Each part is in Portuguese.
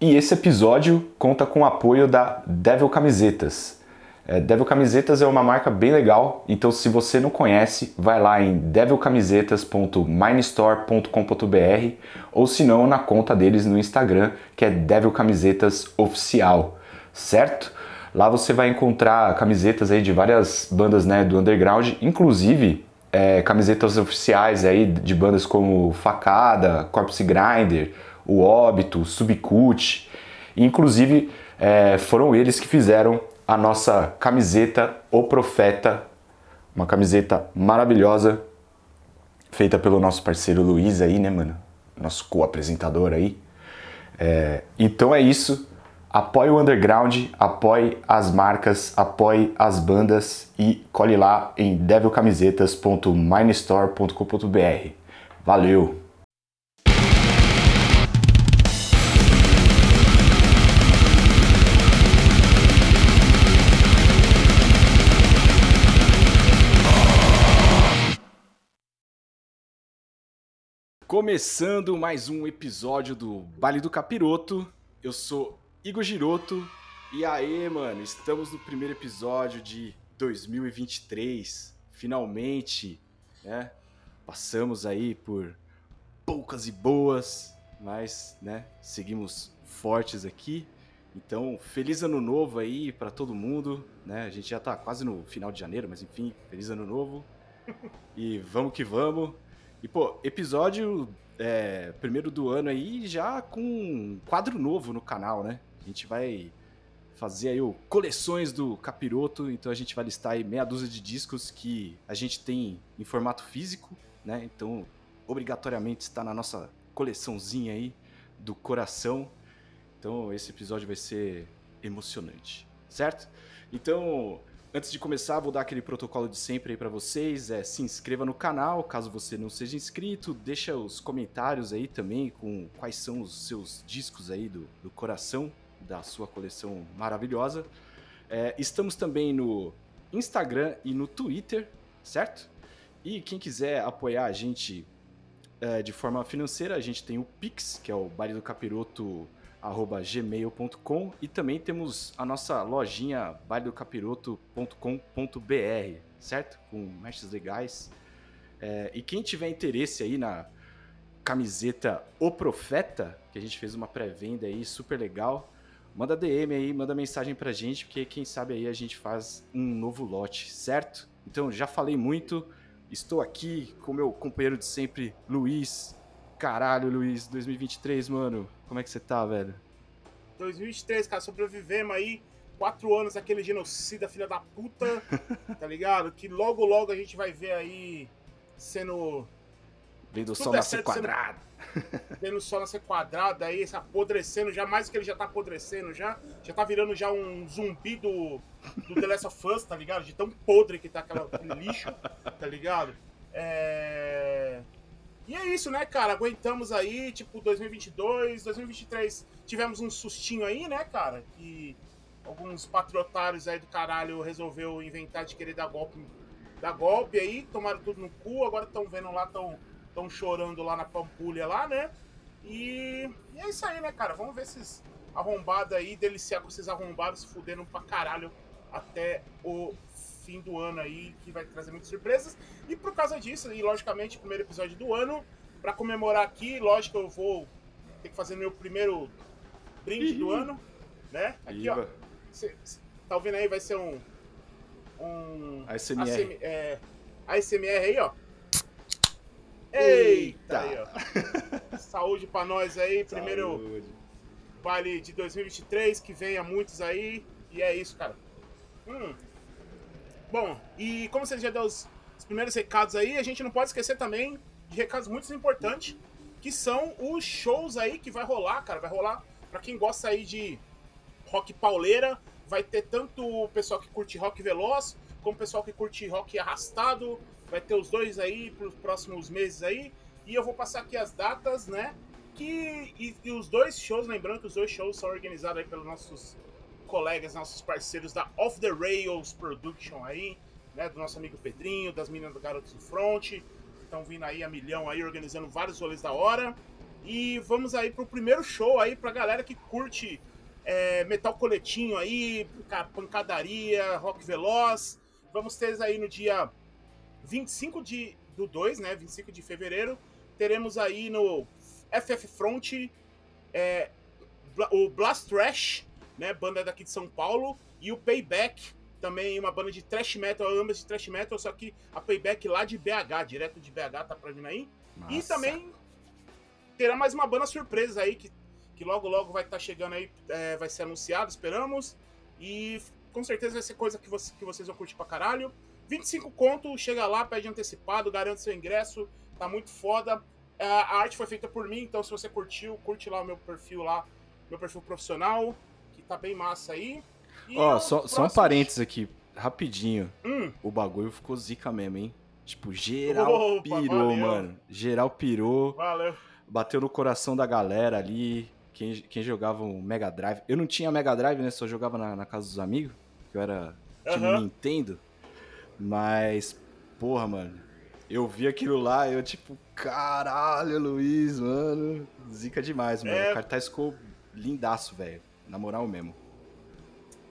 E esse episódio conta com o apoio da Devil Camisetas. É, Devil Camisetas é uma marca bem legal, então se você não conhece, vai lá em devilcamisetas.minestore.com.br ou se não na conta deles no Instagram, que é Devil Camisetas Oficial, certo? Lá você vai encontrar camisetas aí de várias bandas né, do underground, inclusive é, camisetas oficiais aí de bandas como Facada, Corpse Grinder, o Óbito, Subcut. Inclusive é, foram eles que fizeram a nossa camiseta O Profeta, uma camiseta maravilhosa, feita pelo nosso parceiro Luiz aí, né, mano? Nosso co-apresentador aí. É, então é isso. Apoie o underground, apoie as marcas, apoie as bandas e colhe lá em devilcamisetas.minestore.com.br. Valeu! Começando mais um episódio do Baile do Capiroto. Eu sou Igor Giroto. E aí, mano, estamos no primeiro episódio de 2023. Finalmente, né? Passamos aí por poucas e boas, mas, né, seguimos fortes aqui. Então, feliz ano novo aí para todo mundo, né? A gente já tá quase no final de janeiro, mas enfim, feliz ano novo. E vamos que vamos. E, pô, episódio é, primeiro do ano aí, já com um quadro novo no canal, né? A gente vai fazer aí o coleções do Capiroto, então a gente vai listar aí meia dúzia de discos que a gente tem em formato físico, né? Então, obrigatoriamente está na nossa coleçãozinha aí do coração. Então, esse episódio vai ser emocionante, certo? Então, Antes de começar, vou dar aquele protocolo de sempre aí para vocês. É, se inscreva no canal, caso você não seja inscrito. Deixa os comentários aí também com quais são os seus discos aí do, do coração da sua coleção maravilhosa. É, estamos também no Instagram e no Twitter, certo? E quem quiser apoiar a gente é, de forma financeira, a gente tem o Pix, que é o Baile do Capiroto gmail.com e também temos a nossa lojinha bailedocapiroto.com.br, certo? Com mestres legais. É, e quem tiver interesse aí na camiseta O Profeta, que a gente fez uma pré-venda aí super legal, manda DM aí, manda mensagem pra gente, porque quem sabe aí a gente faz um novo lote, certo? Então já falei muito, estou aqui com meu companheiro de sempre, Luiz. Caralho, Luiz, 2023, mano. Como é que você tá, velho? 2023, cara, sobrevivemos aí quatro anos aquele genocida, filha da puta, tá ligado? Que logo, logo a gente vai ver aí sendo. Vendo o sol nascer quadrado. Sendo, vendo o sol nascer quadrado aí, se apodrecendo, já mais que ele já tá apodrecendo já. Já tá virando já um zumbi do, do The Last of Us, tá ligado? De tão podre que tá aquela, aquele lixo, tá ligado? É. E é isso, né, cara? Aguentamos aí, tipo, 2022, 2023 tivemos um sustinho aí, né, cara? Que alguns patriotários aí do caralho resolveu inventar de querer dar golpe, dar golpe aí, tomaram tudo no cu, agora estão vendo lá, estão tão chorando lá na Pampulha lá, né? E, e, é isso aí, né, cara? Vamos ver esses arrombados aí, deliciar com esses arrombados se fudendo pra caralho até o fim do ano aí, que vai trazer muitas surpresas. E por causa disso, e logicamente, primeiro episódio do ano, para comemorar aqui, lógico, eu vou ter que fazer meu primeiro brinde do ano, né? Aqui, Iva. ó. Cê, cê, tá ouvindo aí? Vai ser um. Um. ASMR. ASM, é, ASMR aí, ó. Eita! Aí, ó. Saúde pra nós aí. Primeiro Saúde. baile de 2023, que venha muitos aí. E é isso, cara. Hum. Bom, e como você já deu os, os, primeiros recados aí, a gente não pode esquecer também de recados muito importantes, que são os shows aí que vai rolar, cara. Vai rolar para quem gosta aí de rock pauleira, vai ter tanto o pessoal que curte rock veloz, como o pessoal que curte rock arrastado. Vai ter os dois aí para os próximos meses aí. E eu vou passar aqui as datas, né? Que, e, e, os dois shows, lembrando que os dois shows são organizados aí pelos nossos colegas, nossos parceiros da Off the Rails Production aí, né? Do nosso amigo Pedrinho, das meninas do Garotos do Front. Estão vindo aí a milhão aí, organizando vários rolês da hora. E vamos aí pro primeiro show aí pra galera que curte é, metal coletinho aí, pancadaria, rock veloz. Vamos ter aí no dia 25 de, do 2, né? 25 de fevereiro. Teremos aí no FF Front é, o Blast Trash, né? Banda daqui de São Paulo. E o Payback, também uma banda de thrash metal, ambas de thrash metal, só que a Payback lá de BH, direto de BH, tá pra vir aí. Nossa. E também terá mais uma banda surpresa aí, que, que logo logo vai estar tá chegando aí, é, vai ser anunciado, esperamos. E com certeza vai ser coisa que, você, que vocês vão curtir pra caralho. 25 conto, chega lá, pede antecipado, garante seu ingresso, tá muito foda. É, a arte foi feita por mim, então se você curtiu, curte lá o meu perfil lá, meu perfil profissional, tá bem massa aí. Ó, oh, só, só um parênteses aqui, rapidinho. Hum. O bagulho ficou zica mesmo, hein? Tipo, geral Opa, pirou, valeu. mano. Geral pirou. Valeu. Bateu no coração da galera ali. Quem, quem jogava o Mega Drive. Eu não tinha Mega Drive, né? Só jogava na, na casa dos amigos. Que eu era time uhum. Nintendo. Mas, porra, mano. Eu vi aquilo lá eu, tipo, caralho, Luiz, mano. Zica demais, mano. É... O cartaz ficou lindaço, velho. Na moral mesmo.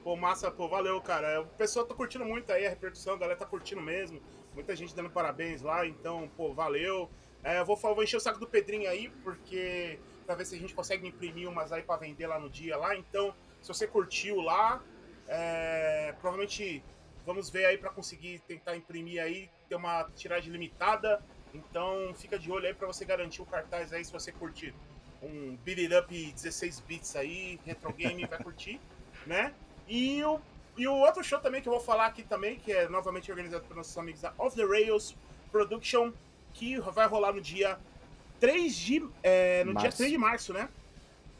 Pô, massa, pô, valeu, cara. O pessoal tá curtindo muito aí a repercussão, a galera tá curtindo mesmo. Muita gente dando parabéns lá, então, pô, valeu. É, eu vou, vou encher o saco do Pedrinho aí, porque pra ver se a gente consegue imprimir umas aí pra vender lá no dia lá. Então, se você curtiu lá, é, provavelmente vamos ver aí para conseguir tentar imprimir aí, ter uma tiragem limitada. Então fica de olho aí para você garantir o cartaz aí se você curtir um Beat It Up 16 bits aí, retro game, vai curtir, né? E o, e o outro show também que eu vou falar aqui também, que é novamente organizado por nossos amigos da Off the Rails Production, que vai rolar no dia 3 de, é, no dia 3 de março, né?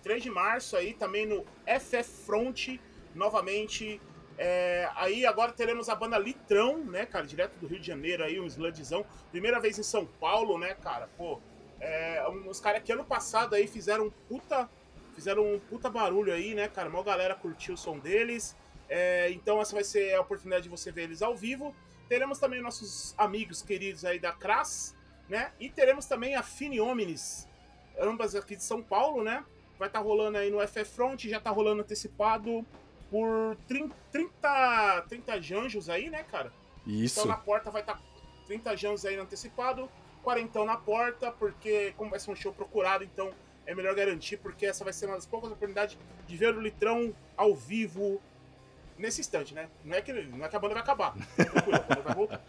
3 de março aí também no FF Front, novamente é, aí agora teremos a banda Litrão, né, cara, direto do Rio de Janeiro aí, um sludzão. Primeira vez em São Paulo, né, cara, pô. É, uns caras que ano passado aí fizeram um puta, fizeram um puta barulho aí, né, cara. Uma galera curtiu o som deles. É, então essa vai ser a oportunidade de você ver eles ao vivo. Teremos também nossos amigos queridos aí da Cras, né? E teremos também a Fini Omnis, ambas aqui de São Paulo, né? Vai estar tá rolando aí no FF Front, já tá rolando antecipado por 30, 30, 30 janjos aí, né, cara? Isso. Então na porta vai estar tá 30 janjos aí no antecipado, 40 na porta, porque como vai ser um show procurado, então é melhor garantir, porque essa vai ser uma das poucas oportunidades de ver o Litrão ao vivo nesse instante, né? Não é que, não é que a banda vai acabar, a banda vai voltar.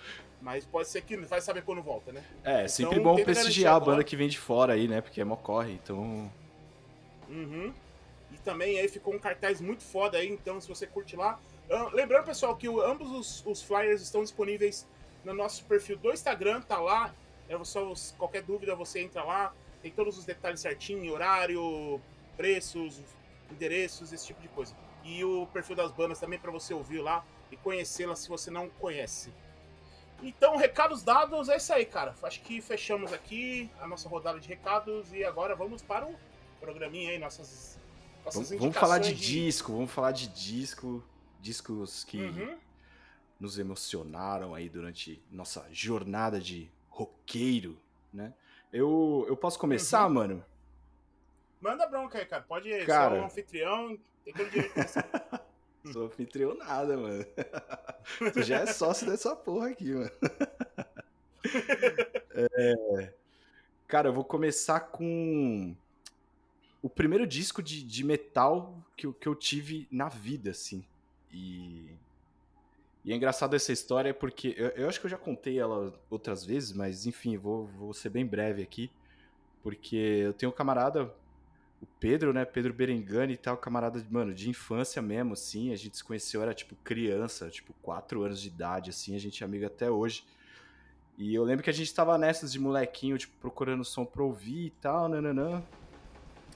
Mas pode ser que vai saber quando volta, né? É, então, sempre bom prestigiar a banda que vem de fora aí, né? Porque é mó corre, então... Uhum. E também aí ficou um cartaz muito foda aí, então se você curte lá. Uh, lembrando, pessoal, que ambos os, os, flyers estão disponíveis no nosso perfil do Instagram, tá lá. É só qualquer dúvida você entra lá, tem todos os detalhes certinho, horário, preços, endereços, esse tipo de coisa. E o perfil das bandas também para você ouvir lá e conhecê-las se você não conhece. Então, recados dados, é isso aí, cara. Acho que fechamos aqui a nossa rodada de recados e agora vamos para o programinha aí, nossas Vamos, vamos, falar de, de, disco, vamos falar de disco, discos que uhum. nos emocionaram aí durante nossa jornada de roqueiro, né? Eu, eu posso começar, uhum. mano? Manda bronca aí, cara. Pode ir, cara... sou um anfitrião, tem todo direito de Sou anfitrião nada, mano. tu já é sócio dessa porra aqui, mano. é... Cara, eu vou começar com o primeiro disco de, de metal que, que eu tive na vida, assim. E, e é engraçado essa história porque eu, eu, acho que eu já contei ela outras vezes, mas enfim, vou, vou ser bem breve aqui. Porque eu tenho um camarada, o Pedro, né? Pedro Berengani e tal, camarada, mano, de infância mesmo, assim. A gente se conheceu, era tipo criança, tipo 4 anos de idade, assim. A gente é amigo até hoje. E eu lembro que a gente tava nessas de molequinho, tipo, procurando som pra ouvir e tal, nananã.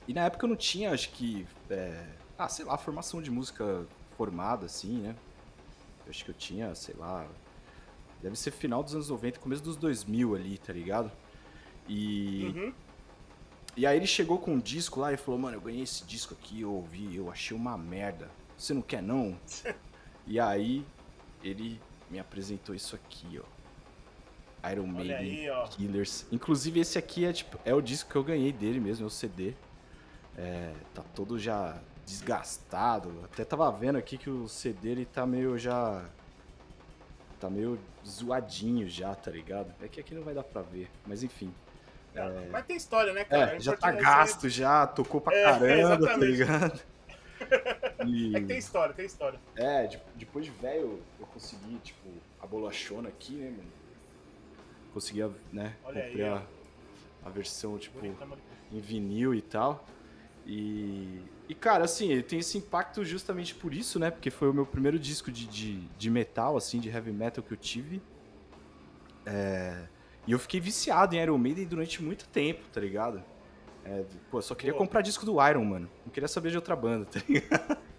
E na época eu não tinha, acho que. É, ah, sei lá, formação de música formada, assim, né? Acho que eu tinha, sei lá. Deve ser final dos anos 90, começo dos 2000 ali, tá ligado? E. Uhum. E aí ele chegou com um disco lá e falou: Mano, eu ganhei esse disco aqui, eu ouvi, eu achei uma merda. Você não quer não? e aí ele me apresentou isso aqui, ó. Iron Maiden aí, ó. Killers. Inclusive esse aqui é tipo é o disco que eu ganhei dele mesmo, é o CD. É, tá todo já desgastado. Até tava vendo aqui que o CD ele tá meio já tá meio zoadinho já, tá ligado? É que aqui não vai dar pra ver, mas enfim. É... Mas tem história, né, cara? É, já tá gasto, já tocou pra é, caramba, tá ligado? E... É que tem história, tem história. É, depois de velho, eu consegui, tipo, a bolachona aqui, né, mano? Consegui, né, Olha comprei aí, a, a versão, tipo, em vinil e tal. E, e, cara, assim, ele tem esse impacto justamente por isso, né? Porque foi o meu primeiro disco de, de, de metal, assim, de heavy metal que eu tive. É, e eu fiquei viciado em Iron Maiden durante muito tempo, tá ligado? É, pô, só queria pô. comprar disco do Iron, mano. Não queria saber de outra banda, tá ligado?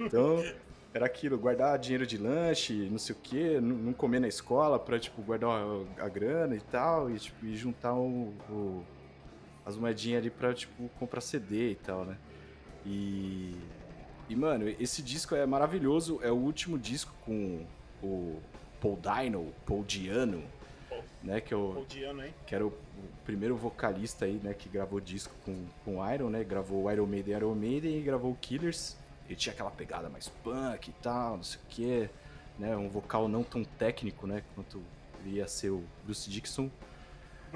Então, era aquilo, guardar dinheiro de lanche, não sei o quê, não comer na escola pra, tipo, guardar a, a grana e tal, e, tipo, e juntar o, o, as moedinhas ali pra, tipo, comprar CD e tal, né? E, e, mano, esse disco é maravilhoso, é o último disco com o Paul Dino, Paul Diano, né, que, eu, Diano, hein? que era o, o, primeiro vocalista aí, né, que gravou disco com, com Iron, né, gravou o Iron Maiden, Iron Maiden e gravou Killers, ele tinha aquela pegada mais punk e tal, não sei o que, né, um vocal não tão técnico, né, quanto ia ser o Bruce Dixon.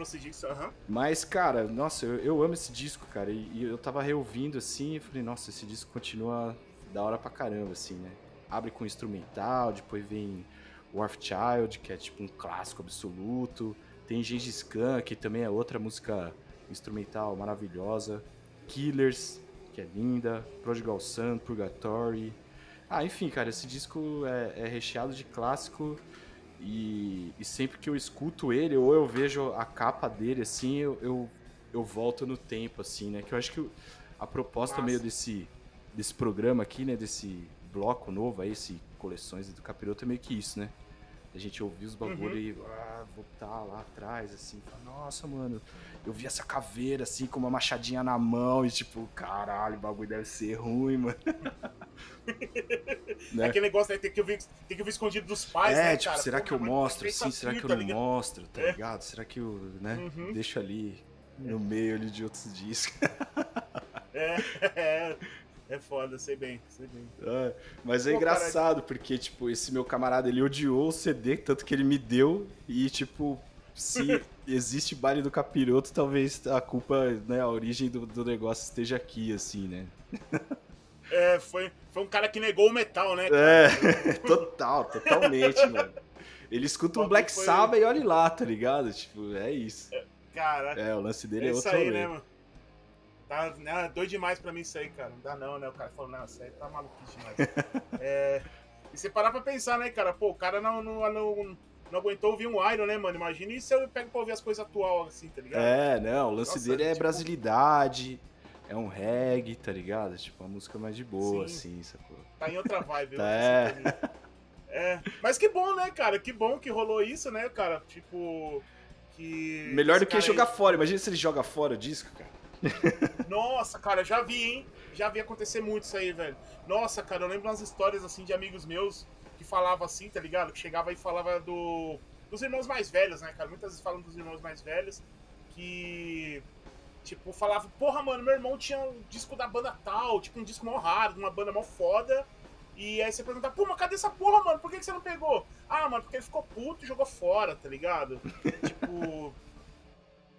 Aham. Uh -huh. Mas, cara, nossa, eu, eu, amo esse disco, cara, e, e, eu tava reouvindo assim e falei, nossa, esse disco continua da hora pra caramba, assim, né. Abre com instrumental, depois vem Warfchild, que é tipo um clássico absoluto. Tem Gengis Khan, que também é outra música instrumental maravilhosa. Killers, que é linda. Prodigal Sun, Purgatory. Ah, enfim, cara, esse disco é, é recheado de clássico. E, e, sempre que eu escuto ele, ou eu vejo a capa dele, assim, eu, eu, eu volto no tempo, assim, né? Que eu acho que a proposta Nossa. meio desse, desse programa aqui, né? Desse bloco novo aí, esse coleções do Capiroto é meio que isso, né? A gente ouvir os bagulho uhum. e ah, voltar lá atrás, assim, falar, nossa, mano, eu vi essa caveira assim com uma machadinha na mão e tipo, caralho, o bagulho deve ser ruim, mano. né? Aquele negócio, né? Tem que, ouvir, tem que escondido dos pais, é, né, tipo, cara? será Pô, que eu mostro assim? Será que eu tá não mostro, tá é. ligado? Será que eu, né, uhum. deixo ali no meio ali de outros discos? é, é. É foda, sei bem, sei bem. É, mas é Pô, engraçado, cara... porque, tipo, esse meu camarada, ele odiou o CD, tanto que ele me deu, e, tipo, se existe baile do capiroto, talvez a culpa, né, a origem do, do negócio esteja aqui, assim, né? É, foi, foi um cara que negou o metal, né? Cara? É, total, totalmente, mano. Ele escuta um Black foi... Sabbath e olha lá, tá ligado? Tipo, é isso. É, cara, é, o lance dele é, é outro aí, né, mano? Tá né, doido demais pra mim isso aí, cara. Não dá não, né? O cara falou, não, isso aí tá maluquice demais. é, e você parar pra pensar, né, cara? Pô, o cara não, não, não, não aguentou ouvir um Iron, né, mano? Imagina se eu pego pra ouvir as coisas atual assim, tá ligado? É, não, o lance Nossa, dele é tipo... brasilidade, é um reggae, tá ligado? Tipo, uma música mais de boa, Sim. assim, sacou? Tá em outra vibe, tá, é. é. Mas que bom, né, cara? Que bom que rolou isso, né, cara? Tipo. Que. Melhor do que jogar aí... fora. Imagina se ele joga fora o disco, cara. Nossa, cara, já vi, hein? Já vi acontecer muito isso aí, velho. Nossa, cara, eu lembro umas histórias assim de amigos meus que falavam assim, tá ligado? Que chegava e falava do dos irmãos mais velhos, né, cara? Muitas vezes falam dos irmãos mais velhos que tipo falava, porra, mano, meu irmão tinha um disco da banda tal, tipo um disco mó raro, de uma banda mó foda. E aí você pergunta, pô, mas cadê essa porra, mano? Por que, que você não pegou? Ah, mano, porque ele ficou puto e jogou fora, tá ligado? tipo.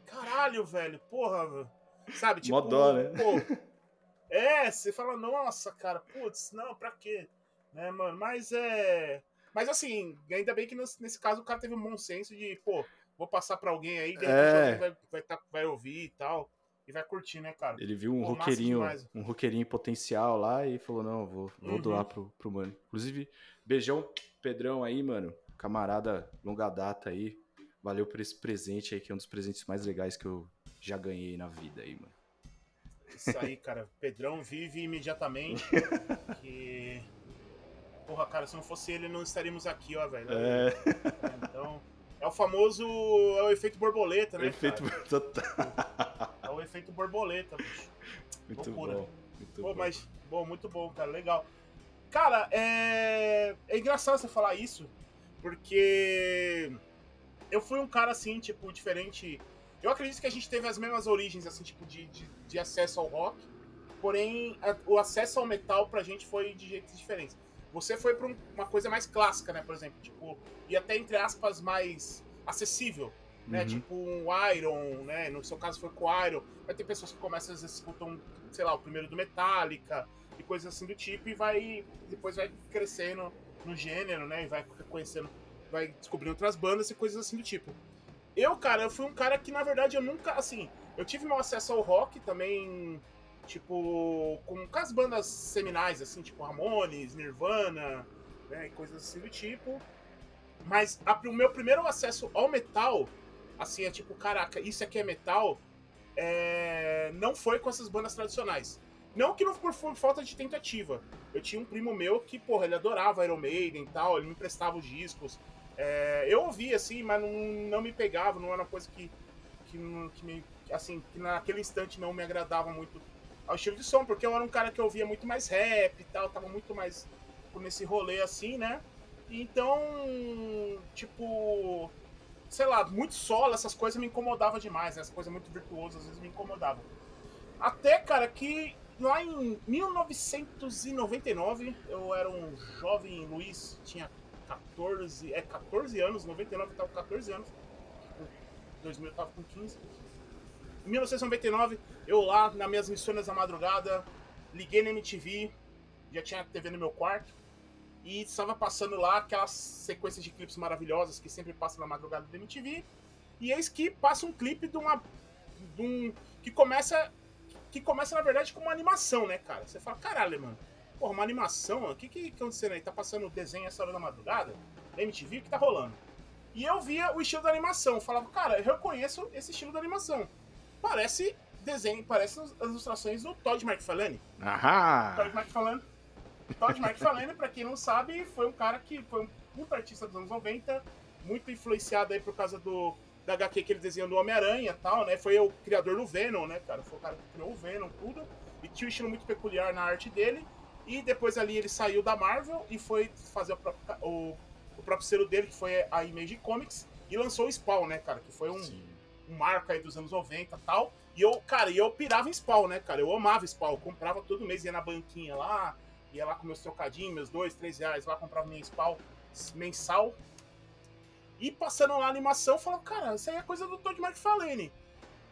Caralho, velho, porra. Sabe? Tipo, Modó, né? Pô, é, você fala, nossa, cara, putz, não, pra quê? Né, mano? Mas é. Mas assim, ainda bem que nesse, caso o cara teve um bom senso de, pô, vou passar pra alguém aí, de é. vai, vai, tá, vai ouvir e tal. E vai curtir, né, cara? Ele viu um pô, roqueirinho, um roqueirinho potencial lá e falou, não, vou, vou uhum. doar pro, pro mano. Inclusive, beijão, Pedrão aí, mano. Camarada longa data aí. Valeu por esse presente aí, que é um dos presentes mais legais que eu já ganhei na vida aí, mano. Isso aí, cara. Pedrão vive imediatamente. que. Porra, cara, se não fosse ele, não estaríamos aqui, ó, velho. É. Então. É o famoso. É o efeito borboleta, né? Efeito total. O efeito borboleta, bicho. Muito Loucura. bom. Muito Pô, bom. mas, bom, muito bom, cara. Legal. Cara, é. É engraçado você falar isso, porque eu fui um cara assim, tipo, diferente. Eu acredito que a gente teve as mesmas origens, assim, tipo, de, de, de acesso ao rock. Porém, a, o acesso ao metal pra gente foi de jeitos diferentes. Você foi pra um, uma coisa mais clássica, né? Por exemplo, tipo, e até entre aspas mais acessível, né? Uhum. Tipo um Iron, né? No seu caso foi com o Iron. Vai ter pessoas que começam às vezes escutam, sei lá, o primeiro do Metallica e coisas assim do tipo e vai depois vai crescendo no gênero, né? E vai conhecendo, vai descobrindo outras bandas e coisas assim do tipo. Eu, cara, eu fui um cara que na verdade eu nunca, assim, eu tive meu acesso ao rock também, tipo, com, com as bandas seminais, assim, tipo Ramones, Nirvana, né? E coisas assim do tipo. Mas a- o meu primeiro acesso ao metal, assim, é tipo, caraca, isso aqui é metal, é, não foi com essas bandas tradicionais. Não que não por, por falta de tentativa. Eu tinha um primo meu que, porra, ele adorava Iron Maiden e tal, ele me emprestava os discos. É, eu ouvia, assim, mas não, não me pegava, não era uma coisa que, que, que me, assim, que naquele instante não me agradava muito ao estilo de som, porque eu era um cara que ouvia muito mais rap e tal, tava muito mais nesse rolê assim, né? Então, tipo, sei lá, muito solo, essas coisas me incomodavam demais, né? Essas coisas muito virtuosas às vezes me incomodavam. Até, cara, que lá em 1999, eu era um jovem Luiz, tinha 14, é 14 anos, 99 eu tava com 14 anos, 2000 eu tava com 15. Em 1999, eu lá nas minhas missões da madrugada, liguei na MTV, já tinha TV no meu quarto, e estava passando lá aquelas sequências de clipes maravilhosas que sempre passa na madrugada da MTV. E eis que passa um clipe de uma. De um, que começa. Que começa, na verdade, com uma animação, né, cara? Você fala, caralho, mano. Porra, uma animação? O que que tá acontecendo aí? Tá passando desenho essa hora da madrugada? Da MTV? O que tá rolando? E eu via o estilo da animação. Eu falava, cara, eu reconheço esse estilo da animação. Parece desenho, parece as ilustrações do Todd McFarlane. Todd Aham! McFarlane. Todd McFarlane, pra quem não sabe, foi um cara que foi um puta artista dos anos 90, muito influenciado aí por causa do da HQ que ele desenhou do Homem-Aranha e tal, né? Foi o criador do Venom, né, cara? Foi o cara que criou o Venom, tudo. E tinha um estilo muito peculiar na arte dele. E depois ali ele saiu da Marvel e foi fazer o próprio, o, o próprio selo dele, que foi a Image Comics, e lançou o Spawn, né, cara? Que foi um, Sim. um marco aí dos anos 90 e tal. E eu, cara, e eu pirava em Spawn, né, cara? Eu amava Spawn. Eu comprava todo mês, ia na banquinha lá, ia lá com meus trocadinhos, meus dois, três reais lá, comprava minha Spawn mensal. E passando lá a animação, eu falava, cara, isso aí é coisa do Todd McFarlane.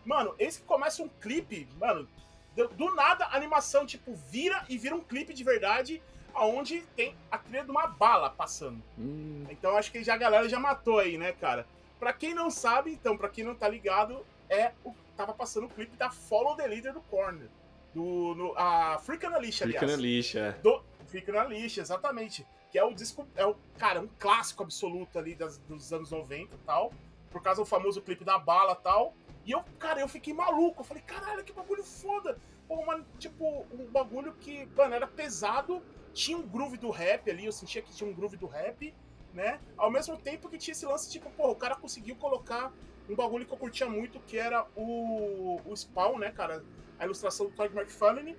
Mano, esse que começa um clipe, mano, do, do nada a animação, tipo, vira e vira um clipe de verdade, aonde tem a trilha de uma bala passando. Hum, Então acho que já a galera já matou aí, né, cara? Pra quem não sabe, então, pra quem não tá ligado, é o tava passando o clipe da Follow the Leader do Corner. Do, no, a Freak na Lixa, fica aliás. na lixa. Do Fica na Lixa, exatamente. Que é o disco, é o, cara, um clássico absoluto ali das, dos anos 90 e tal. Por causa do famoso clipe da bala e tal. E eu, cara, eu fiquei maluco. Eu falei, caralho, que bagulho foda. Pô, mano, tipo, um bagulho que, mano, era pesado. Tinha um groove do rap ali. Eu sentia que tinha um groove do rap, né? Ao mesmo tempo que tinha esse lance, tipo, pô, o cara conseguiu colocar um bagulho que eu curtia muito, que era o, o Spawn, né, cara? A ilustração do Todd McFarlane.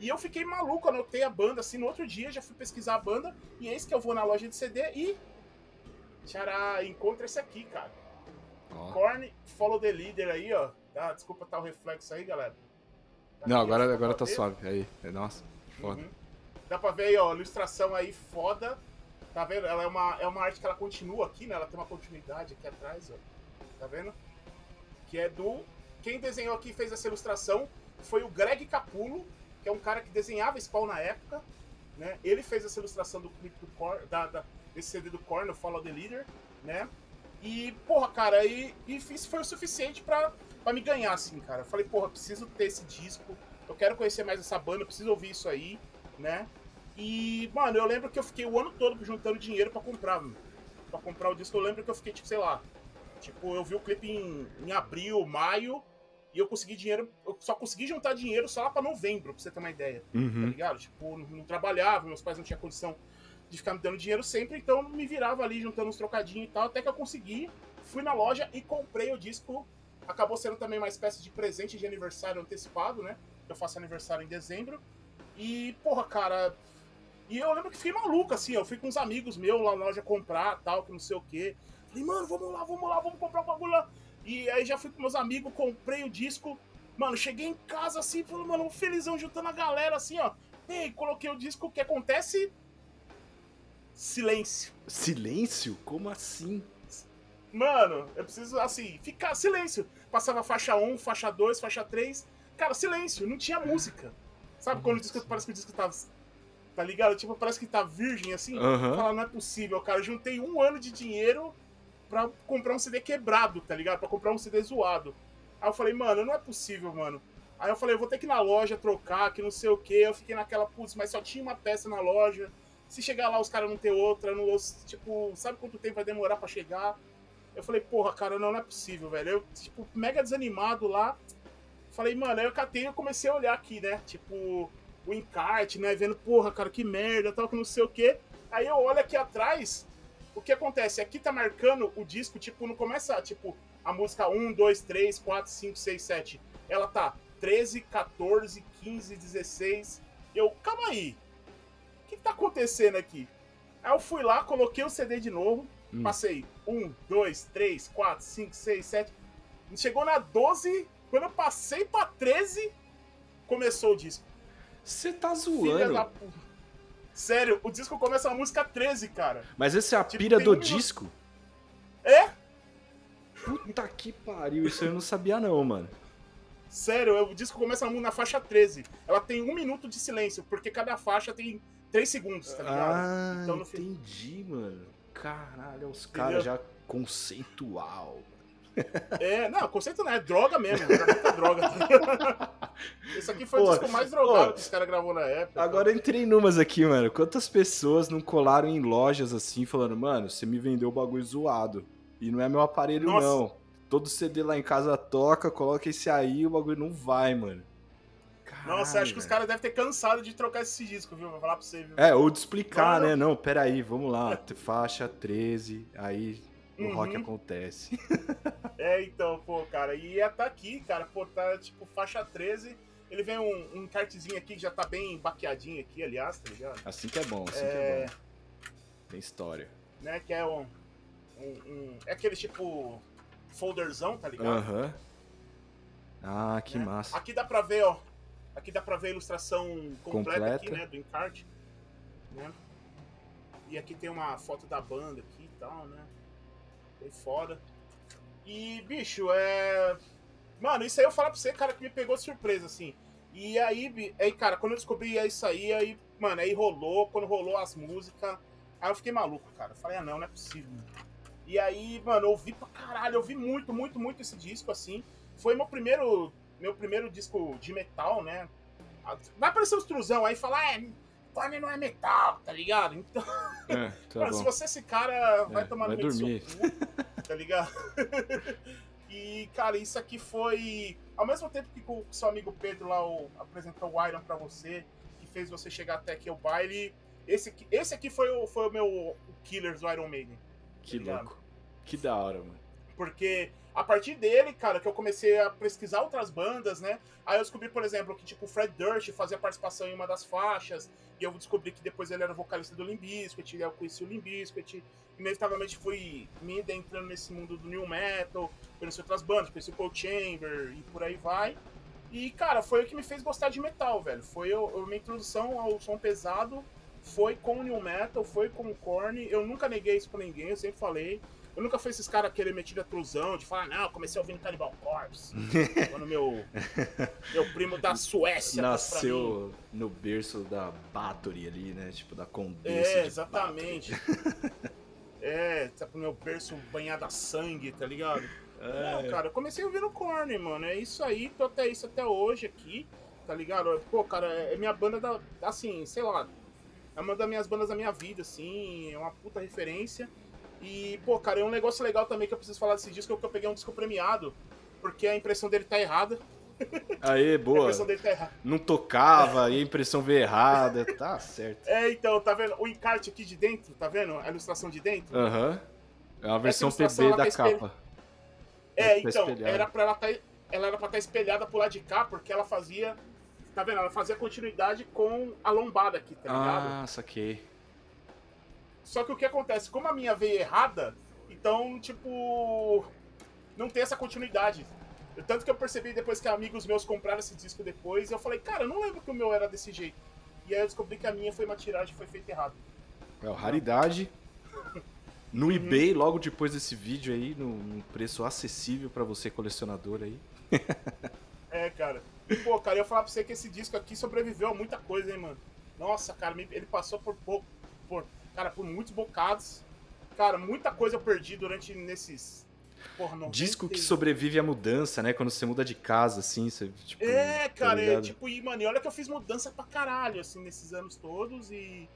E eu fiquei maluco, anotei a banda assim no outro dia, já fui pesquisar a banda, e eis que eu vou na loja de CD e. Tchará, encontra esse aqui, cara. Ó. Korn, Follow the Leader aí, ó. Tá, desculpa tá o reflexo aí, galera. Tá Não, aqui, agora, agora tá ver? suave. Aí, é, nossa, foda. Uhum. Dá pra ver aí, ó, a ilustração aí foda. Tá vendo? Ela é uma, é uma arte que ela continua aqui, né? Ela tem uma continuidade aqui atrás, ó. Tá vendo? Que é do. Quem desenhou aqui fez essa ilustração foi o Greg Capulo, que é um cara que desenhava Spawn na época. Né? Ele fez essa ilustração do clipe do Korn, da, da, desse CD do Korn, o Follow the Leader, né? E, porra, cara, e, e isso foi o suficiente pra me ganhar, assim, cara. Eu falei, porra, preciso ter esse disco, eu quero conhecer mais essa banda, eu preciso ouvir isso aí, né? E, mano, eu lembro que eu fiquei o ano todo juntando dinheiro pra comprar, mano. Pra comprar o disco. Eu lembro que eu fiquei, tipo, sei lá. Tipo, eu vi o clipe em, em abril, maio. E eu consegui dinheiro. Eu só consegui juntar dinheiro só lá pra novembro, pra você ter uma ideia. Tá Uhum. ligado? Tipo, não, não trabalhava, meus pais não tinham condição de ficar me dando dinheiro sempre, então eu me virava ali juntando uns trocadinhos e tal, até que eu consegui, fui na loja e comprei o disco. Acabou sendo também uma espécie de presente de aniversário antecipado, né? Eu faço aniversário em dezembro. E, porra, cara. E eu lembro que fiquei maluco, assim, eu fui com uns amigos meus lá na loja comprar tal, que não sei o quê. Falei, mano, vamos lá, vamos lá, vamos comprar o bagulho lá. E aí já fui com meus amigos, comprei o disco. Mano, cheguei em casa assim, falei, mano, felizão, juntando a galera assim, ó. Ei, coloquei o disco, o que acontece? Silêncio. Silêncio? Como assim? Mano, eu preciso, assim, ficar silêncio. Passava faixa 1, faixa 2, faixa 3. Cara, silêncio, não tinha música. Sabe quando o disco parece que o disco tá. Tá ligado? Tipo, parece que tá virgem assim. Aham. Fala, não é possível, cara. Eu juntei um ano de dinheiro pra comprar um CD quebrado, tá ligado? Pra comprar um CD zoado. Aí eu falei, mano, não é possível, mano. Aí eu falei, eu vou ter que ir na loja trocar, que não sei o que. Eu fiquei naquela, putz, mas só tinha uma peça na loja. Se chegar lá os caras não ter outra, não, tipo, sabe quanto tempo vai demorar pra chegar? Eu falei, porra, cara, não, não é possível, velho. Eu, tipo, mega desanimado lá. Falei, mano, aí eu catei e comecei a olhar aqui, né? Tipo, o encarte, né? Vendo, porra, cara, que merda, tal, que não sei o quê. Aí eu olho aqui atrás, o que acontece? Aqui tá marcando o disco, tipo, não começa, tipo, a música 1, 2, 3, 4, 5, 6, 7. Ela tá 13, 14, 15, 16. Eu, calma aí. O que, tá acontecendo aqui? Aí eu fui lá, coloquei o CD de novo. Hum. Passei 1, 2, 3, 4, 5, 6, 7. Chegou na 12. Quando eu passei pra 13, começou o disco. Você tá Filha da zoando. puta. Sério, o disco começa na música 13, cara. Mas essa é a Tipo, pira do um minuto. disco? É? Puta que pariu, isso eu não sabia não, mano. Sério, o disco começa na faixa 13. Ela tem um minuto de silêncio, porque cada faixa tem 3 segundos, tá ligado? Ah, Então, no fim- entendi, mano. Caralho, os Entendeu? caras já conceitual. É, não, o conceito não é droga mesmo, era muita droga. Esse aqui foi Pô, o disco mais drogado pô. que os caras gravou na época. Agora eu entrei numas aqui, mano. Quantas pessoas não colaram em lojas assim, falando, mano, você me vendeu o bagulho zoado. E não é meu aparelho, Nossa. não. Todo CD lá em casa toca, coloca esse aí o bagulho não vai, mano. Nossa, eu acho que os Caralho, caras devem ter cansado de trocar esse disco, viu? Vou falar pra você, viu? É, ou de explicar, Não, né? Não, peraí, vamos lá. Faixa 13, aí o Uhum. rock acontece. É, então, pô, cara, e ia tá aqui, cara, pô, tá tipo faixa 13. Ele vem um, um cartezinho aqui que já tá bem baqueadinho aqui, aliás, tá ligado? Assim que é bom, assim que É, é bom. Tem história. né, que é um, um, um- É aquele tipo folderzão, tá ligado? Aham. Ah, que né? massa. Aqui dá pra ver, ó. Aqui dá pra ver a ilustração completa, Completa. aqui, né, do encarte. Né? E aqui tem uma foto da banda aqui e tal, né? Bem foda. E, bicho, é. Mano, isso aí eu falo pra você, cara, que me pegou de surpresa, assim. E aí, aí, cara, quando eu descobri é isso aí, aí, mano, aí rolou, quando rolou as músicas, aí eu fiquei maluco, cara. Eu falei, ah, não, não é possível. E aí, mano, eu ouvi pra caralho, eu ouvi muito, muito, muito esse disco, assim. Foi meu primeiro, meu primeiro disco de metal, né? Ah, Vai aparecer os truzão aí e falar, é, Korn não é metal, tá ligado? Então, É, tá Mano, se você é esse cara, vai É, tomar vai no meio do seu cu, tá ligado? e, cara, isso aqui foi. Ao mesmo tempo que o seu amigo Pedro lá o- apresentou o Iron pra você, que fez você chegar até aqui ao baile, esse aqui, esse aqui foi, o, foi o meu o Killers do Iron Maiden. Que ligado? louco. Que da hora, mano. Porque a partir dele, cara, que eu comecei a pesquisar outras bandas, né? Aí eu descobri, por exemplo, que tipo o Fred Durst fazia participação em uma das faixas, e eu descobri que depois ele era vocalista do Limp Bizkit, eu conheci o Limp Bizkit, inevitavelmente fui me adentrando nesse mundo do new metal, conheci outras bandas, conheci o Cold Chamber e por aí vai. E, cara, foi o que me fez gostar de metal, velho. Foi o, a minha introdução ao som pesado, foi com o new metal, foi com o Korn. Eu nunca neguei isso pra ninguém, eu sempre falei. Eu nunca fui esses caras querer meter a trusão, de falar, não, eu comecei ouvindo Cannibal Corpse. quando meu, meu primo da Suécia. Nasceu no berço da Bathory ali, né? Tipo, da condessa. É, exatamente. é, tá pro meu berço banhado a sangue, tá ligado? Bathory. Não, cara, eu comecei ouvindo Korn, mano. É isso aí, tô até isso até hoje aqui, tá ligado? Pô, cara, é minha banda da. Assim, sei lá. É uma das minhas bandas da minha vida, assim. É uma puta referência. E, pô, cara, é um negócio legal também que eu preciso falar desse disco, é que eu peguei um disco premiado. Porque a impressão dele tá errada. Aê, A boa. impressão dele tá errada. Não tocava, e a impressão veio errada. Tá certo. É, então, tá vendo? O encarte aqui de dentro, tá vendo? A ilustração de dentro. Aham. É uma versão PB da tá capa. É, Tá então, espelhada. era pra ela tá, ela era pra estar espelhada pro lado de cá, porque ela fazia. Tá vendo? Ela fazia continuidade com a lombada aqui, tá ligado? Ah, saquei. Só que o que acontece? Como a minha veio errada, Então, tipo, não tem essa continuidade. Tanto que eu percebi depois que amigos meus compraram esse disco depois, eu falei, cara, eu não lembro que o meu era desse jeito. E aí eu descobri que a minha foi uma tiragem foi feita errado. É, raridade. No uhum. eBay, logo depois desse vídeo aí, num preço acessível para você, colecionador aí. é, cara. Pô, cara, eu ia falar pra você que esse disco aqui sobreviveu a muita coisa, hein, mano. Nossa, cara, ele passou por pouco. Por, cara, por muitos bocados. Cara, muita coisa eu perdi durante nesses. Porra, 90... Disco que sobrevive à mudança, né? Quando você muda de casa, assim, você. Tipo, é, tá cara, tá é, tipo, e, mano, e olha que eu fiz mudança pra caralho, assim, nesses anos todos. E.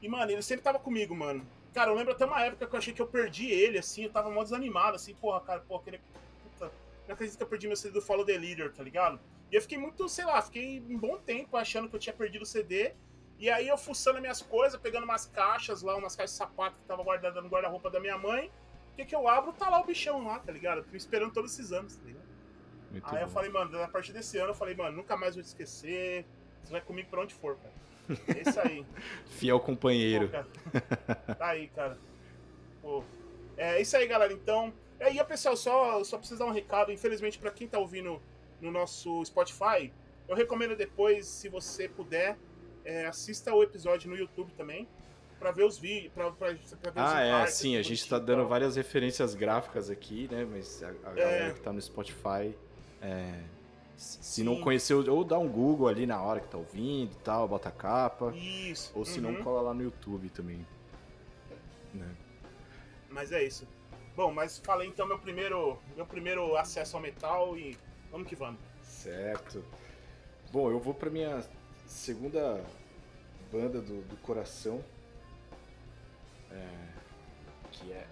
E, mano, ele sempre tava comigo, mano. Cara, eu lembro até uma época que eu achei que eu perdi ele, assim, eu tava mó desanimado, assim, porra, cara, porra, aquele. Puta, não acredito que eu perdi meu CD do Follow the Leader, tá ligado? E eu fiquei muito, sei lá, fiquei um bom tempo achando que eu tinha perdido o CD. E aí eu fuçando minhas coisas, pegando umas caixas lá, umas caixas de sapato que tava guardada no guarda-roupa da minha mãe. O que que eu abro, tá lá o bichão lá, tá ligado? Eu esperando todos esses anos, tá ligado? Muito aí bom. eu falei, mano, a partir desse ano eu falei, mano, nunca mais vou te esquecer. Você vai comigo pra onde for, cara. É isso aí. Fiel companheiro. Pô, tá aí, cara. Pô. É isso aí, galera. Então. É, aí, pessoal, só, só preciso dar um recado. Infelizmente, para quem tá ouvindo no nosso Spotify, eu recomendo depois, se você puder, é, assista o episódio no YouTube também para ver os vídeos, para ver Ah, é, sim, a gente está dando várias referências gráficas aqui, né? Mas a, a é... galera que tá no Spotify, é, se sim. não conheceu, ou dá um Google ali na hora que tá ouvindo e tal, bota a capa. Isso. Ou se uhum. não, cola lá no YouTube também. Né? Mas é isso. Bom, mas falei então meu primeiro, meu primeiro acesso ao metal e vamos que vamos. Certo. Bom, eu vou para minha segunda banda do, do coração, é, que é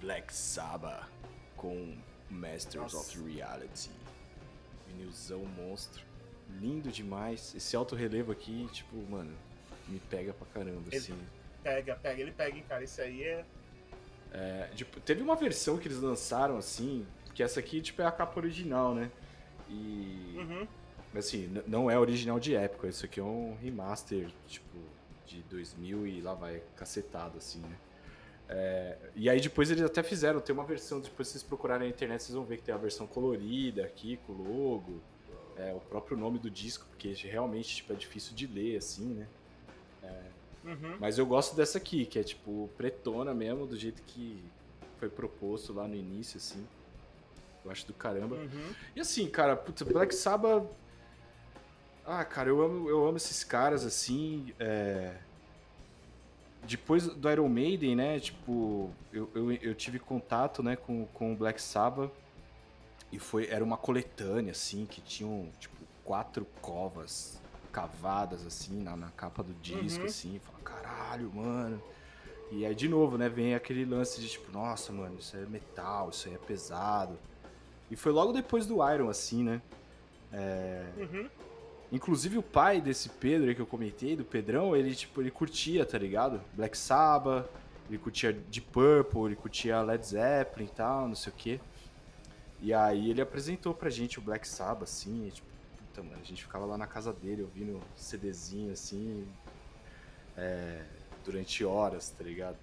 Black Sabbath com Masters Nossa. of Reality. Vinilzão monstro. Lindo demais. Esse alto relevo aqui, tipo, mano, me pega pra caramba, ele assim. Pega, pega, ele pega, hein, cara. Isso aí é. é tipo, teve uma versão que eles lançaram, assim, que essa aqui, tipo, é a capa original, né? E. Uhum. Assim, não é original de época, isso aqui é um remaster, tipo, de 2000 e lá vai cacetado, assim, né? É, e aí depois eles até fizeram, tem uma versão, depois vocês procurarem na internet, vocês vão ver que tem a versão colorida aqui, com o logo, é, o próprio nome do disco, porque realmente tipo, é difícil de ler, assim, né? É, uhum. Mas eu gosto dessa aqui, que é tipo pretona mesmo, do jeito que foi proposto lá no início, assim. Eu acho do caramba. Uhum. E assim, cara, puta, Black Sabbath ah, cara, eu amo, eu amo esses caras, assim. É... Depois do Iron Maiden, né? Tipo, eu, eu, eu, tive contato né, com, com o Black Sabbath. E foi, era uma coletânea, assim, que tinham, tipo, quatro covas cavadas, assim, na, na capa do disco, uhum. assim. Fala, caralho, mano. E aí, de novo, né, vem aquele lance de, tipo, nossa, mano, isso é metal, isso aí é pesado. E foi logo depois do Iron, assim, né? É... Uhum. Inclusive o pai desse Pedro aí que eu comentei, do Pedrão, ele tipo, ele curtia, tá ligado? Black Sabbath, ele curtia Deep Purple, ele curtia Led Zeppelin e tal, não sei o quê. E aí ele apresentou pra gente o Black Sabbath, assim, e, tipo, puta, mano, a gente ficava lá na casa dele ouvindo CDzinho, assim, é, durante horas, tá ligado?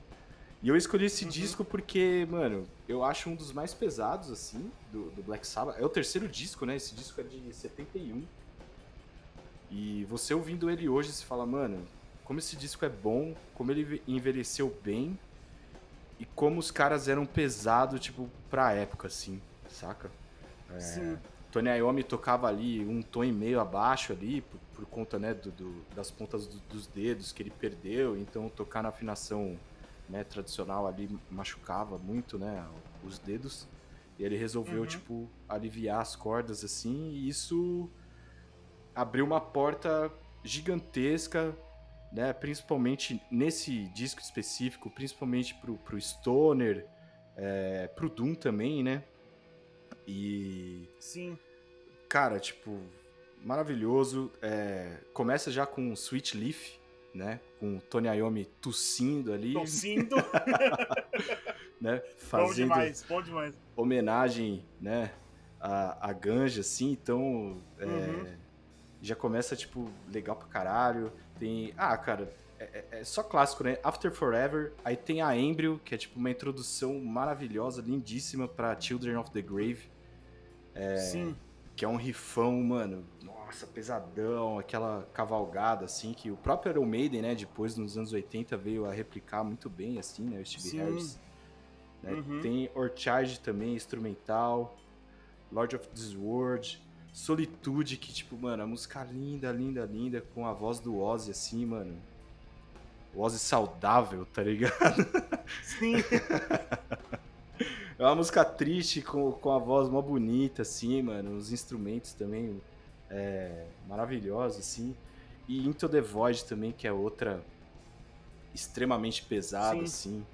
E eu escolhi esse uhum. disco porque, mano, eu acho um dos mais pesados, assim, do, do Black Sabbath. É o terceiro disco, né? Esse disco é de 71. E você ouvindo ele hoje, você fala, mano, como esse disco é bom, como ele envelheceu bem e como os caras eram pesados, tipo, pra época, assim, saca? É, Sim. Tony Iommi tocava ali um tom e meio abaixo ali, por, por conta, né, do, do das pontas do, dos dedos que ele perdeu, então tocar na afinação né, tradicional ali machucava muito, né, os dedos. E ele resolveu, uhum. tipo, aliviar as cordas, assim, e isso abriu uma porta gigantesca, né? Principalmente nesse disco específico, principalmente pro, pro Stoner, é, pro Doom também, né? E. Sim. Cara, tipo, maravilhoso. É, começa já com Sweet Leaf, né? Com o Tony Iommi tossindo ali. Tossindo. né? Fazendo bom demais, bom demais. Homenagem, né? A, a Ganja, assim, então. É, uhum Já começa, tipo, legal pra caralho. Tem. Ah, cara, é, é, é só clássico, né? After Forever. Aí tem a Embryo, que é tipo uma introdução maravilhosa, lindíssima pra Children of the Grave. É, Sim. Que é um rifão, mano. Nossa, pesadão, aquela cavalgada, assim, que o próprio Iron Maiden, né, depois nos anos 80 veio a replicar muito bem, assim, né, o Steve Sim. Harris. Né? Uhum. Tem Orchard também, instrumental. Lord of this World. Solitude, que, tipo, mano, a música linda, linda, linda, com a voz do Ozzy, assim, mano. O Ozzy saudável, tá ligado? Sim. é uma música triste, com, com a voz mó bonita, assim, mano. Os instrumentos também é, maravilhosos, assim. E Into the Void também, que é outra extremamente pesada, Sim. assim.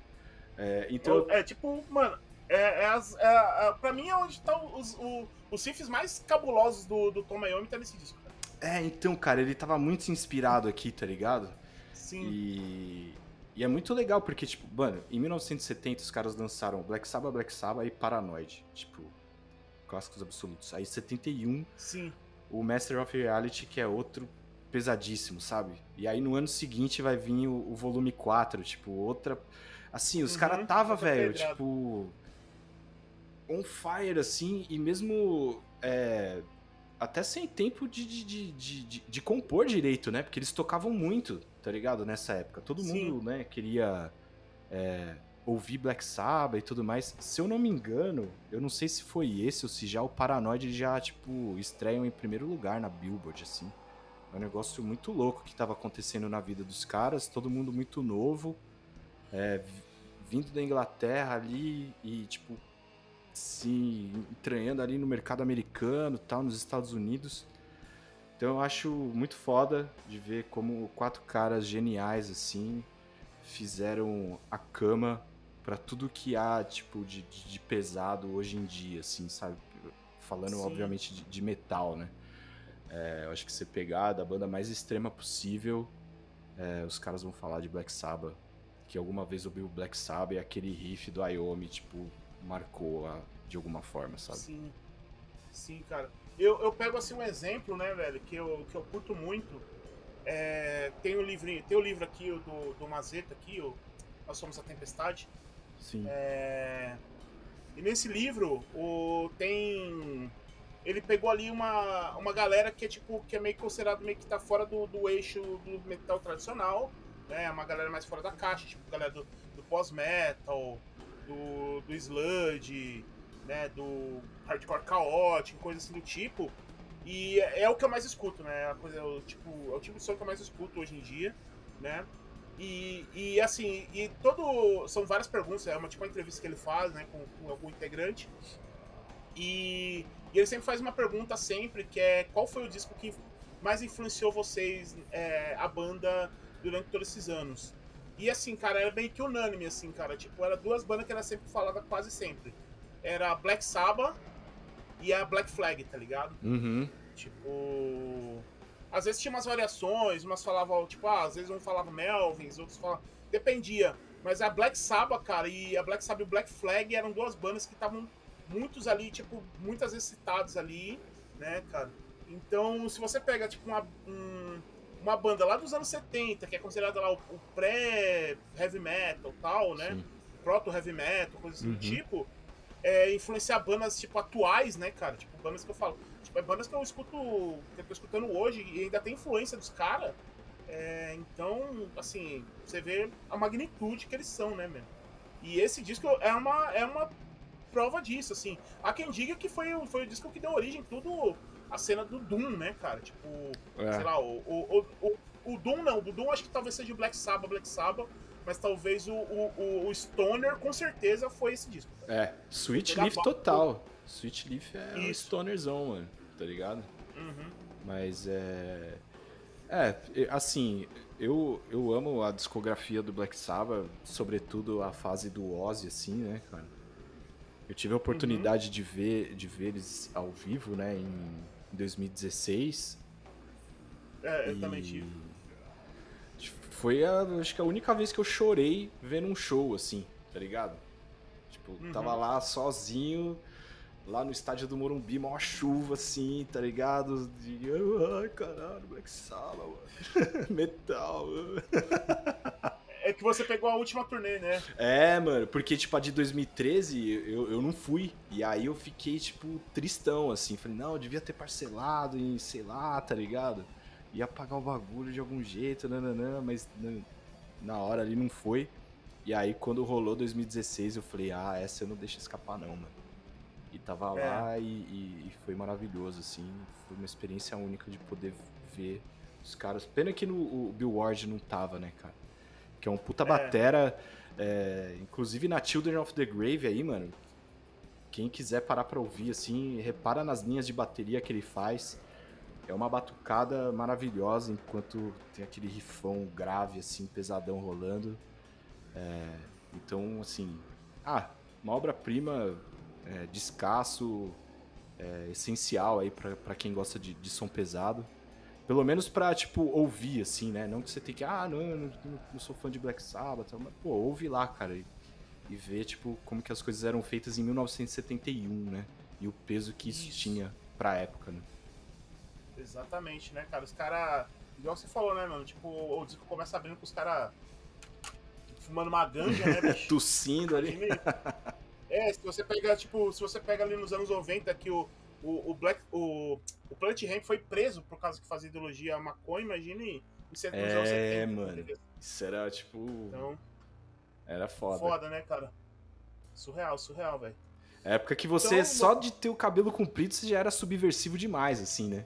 É, então... é tipo, mano, é, é, as, é, é, pra mim é onde estão os, os, os riffs mais cabulosos do, do Tom Iommi tá nesse disco. Cara. É, então, cara, ele tava muito inspirado aqui, tá ligado? Sim. E, e é muito legal, porque, tipo, mano, em 1970 os caras lançaram Black Sabbath, Black Sabbath e Paranoid. Tipo, clássicos absolutos. Aí, 71, Sim. o Master of Reality, que é outro pesadíssimo, sabe? E aí, no ano seguinte, vai vir o, o volume 4, tipo, outra. Assim, os uhum, caras tava, velho, tipo on fire, assim, e mesmo é, até sem tempo de, de, de, de, de compor direito, né? Porque eles tocavam muito, tá ligado? Nessa época. Todo Sim. mundo, né, queria é, ouvir Black Sabbath e tudo mais. Se eu não me engano, eu não sei se foi esse ou se já o Paranoid já, tipo, estreiam em primeiro lugar na Billboard, assim. É um negócio muito louco que tava acontecendo na vida dos caras, todo mundo muito novo, é, vindo da Inglaterra ali e, tipo, se entranhando ali no mercado americano, tal, nos Estados Unidos. Então eu acho muito foda de ver como quatro caras geniais assim fizeram a cama para tudo que há tipo de, de, pesado hoje em dia, assim, sabe? Falando Sim. obviamente de, de, metal, né? É, eu acho que você pegar da banda mais extrema possível, é, os caras vão falar de Black Sabbath, que alguma vez ouviu Black Sabbath e aquele riff do Iomi, tipo, marcou a, de alguma forma, sabe? Sim. Sim, cara. Eu, eu pego assim um exemplo, né, velho, que eu, que eu curto muito. É, tem o livrinho, tem o livro aqui o do, do Mazeta aqui, o Nós Somos a Tempestade. Sim. É, e nesse livro o, tem. Ele pegou ali uma, uma galera que é tipo, que é meio considerado meio que tá fora do, do eixo do metal tradicional. Né? Uma galera mais fora da caixa, tipo galera do, do pós-metal, do, do sludge, né, do hardcore caótico, coisa assim do tipo. E é, é o que eu mais escuto, né? A coisa, é o, tipo, é o tipo de som que eu mais escuto hoje em dia, né? E, e assim, e todo. São várias perguntas, é uma tipo uma entrevista que ele faz, né, com, com algum integrante. E, e, ele sempre faz uma pergunta sempre, que é qual foi o disco que mais influenciou vocês, é, a banda, durante todos esses anos? E assim, cara, era meio que unânime, assim, cara. Tipo, era duas bandas que era sempre falada quase sempre. Era Black Sabbath e a Black Flag, tá ligado? Uhum. Tipo. Às vezes tinha umas variações, umas falavam, tipo, ah, às vezes um falava Melvins, outros falavam. Dependia. Mas a Black Sabbath, cara, e a Black Sabbath e o Black Flag eram duas bandas que estavam muitos ali, tipo, muitas vezes citados ali, né, cara? Então, se você pega, tipo, uma, um, uma banda lá dos anos 70, que é considerada lá o, o pré-heavy metal tal, né? Proto-heavy metal, coisa assim uhum. do tipo, é, influenciar bandas, tipo, atuais, né, cara? Tipo, bandas que eu falo. Tipo, é bandas que eu escuto, que eu tô escutando hoje e ainda tem influência dos caras. É, então, assim, você vê a magnitude que eles são, né, mesmo? E esse disco é uma, é uma prova disso, assim. Há quem diga que foi, foi o disco que deu origem tudo a cena do Doom, né, cara? Tipo, é. sei lá, o, o, o, o, Doom não, o Doom acho que talvez seja o Black Sabbath, Black Sabbath, mas talvez o, o, o Stoner com certeza foi esse disco. É, Sweet Leaf total. Sweet Leaf é Isso. o Stonerzão, mano, tá ligado? Uhum. Mas é. É, assim, eu, eu amo a discografia do Black Sabbath, sobretudo a fase do Ozzy, assim, né, cara? Eu tive a oportunidade uhum. de ver de ver eles ao vivo, né, em 2016. É, eu e... também tive. Foi a, acho que a única vez que eu chorei vendo um show, assim, tá ligado? Tipo, uhum. tava lá sozinho lá no estádio do Morumbi, maior chuva assim, tá ligado? De, ai, caralho, Black Sabbath, mano. Metal, mano. É que você pegou a última turnê, né? É, mano, porque, tipo, a de 2013 eu, eu não fui. E aí eu fiquei, tipo, tristão, assim. Falei, não, eu devia ter parcelado em, sei lá, tá ligado? Ia pagar o bagulho de algum jeito, nananã, mas na, hora ali não foi. E aí, quando rolou 2016, eu falei, ah, essa eu não deixo escapar, não, mano. E tava É. lá e, e- e foi maravilhoso, assim. Foi uma experiência única de poder ver os caras. Pena que no, o Bill Ward não tava, né, cara? Que é um puta É. batera. é, inclusive na Children of the Grave aí, mano. Quem quiser parar pra ouvir, assim, repara nas linhas de bateria que ele faz. É uma batucada maravilhosa, enquanto tem aquele rifão grave, assim, pesadão rolando. É, então, assim, ah, uma obra-prima é, de escasso, é, essencial aí pra, pra quem gosta de, de som pesado. Pelo menos pra, tipo, ouvir, assim, né? Não que você tem que, ah, não, eu não, não- sou fã de Black Sabbath, mas, pô, ouve lá, cara, e, e vê, tipo, como que as coisas eram feitas em 1971, né? E o peso que isso, Isso. tinha pra época, né? Exatamente, né, cara? Os caras. Igual você falou, né, mano? Tipo, o disco começa abrindo com os caras fumando uma ganja, né, bicho? Tossindo ali. É, se você pega, tipo, se você pega ali nos anos 90 que o, o, o Black. O, o Planet Ramp foi preso por causa que fazia ideologia maconha, imagine isso é nos anos É, 70, mano. entendeu? Isso era, tipo, Então, era foda. foda, né, cara? Surreal, surreal, velho. Época que você, Então, só de ter o cabelo comprido, você já era subversivo demais, assim, né?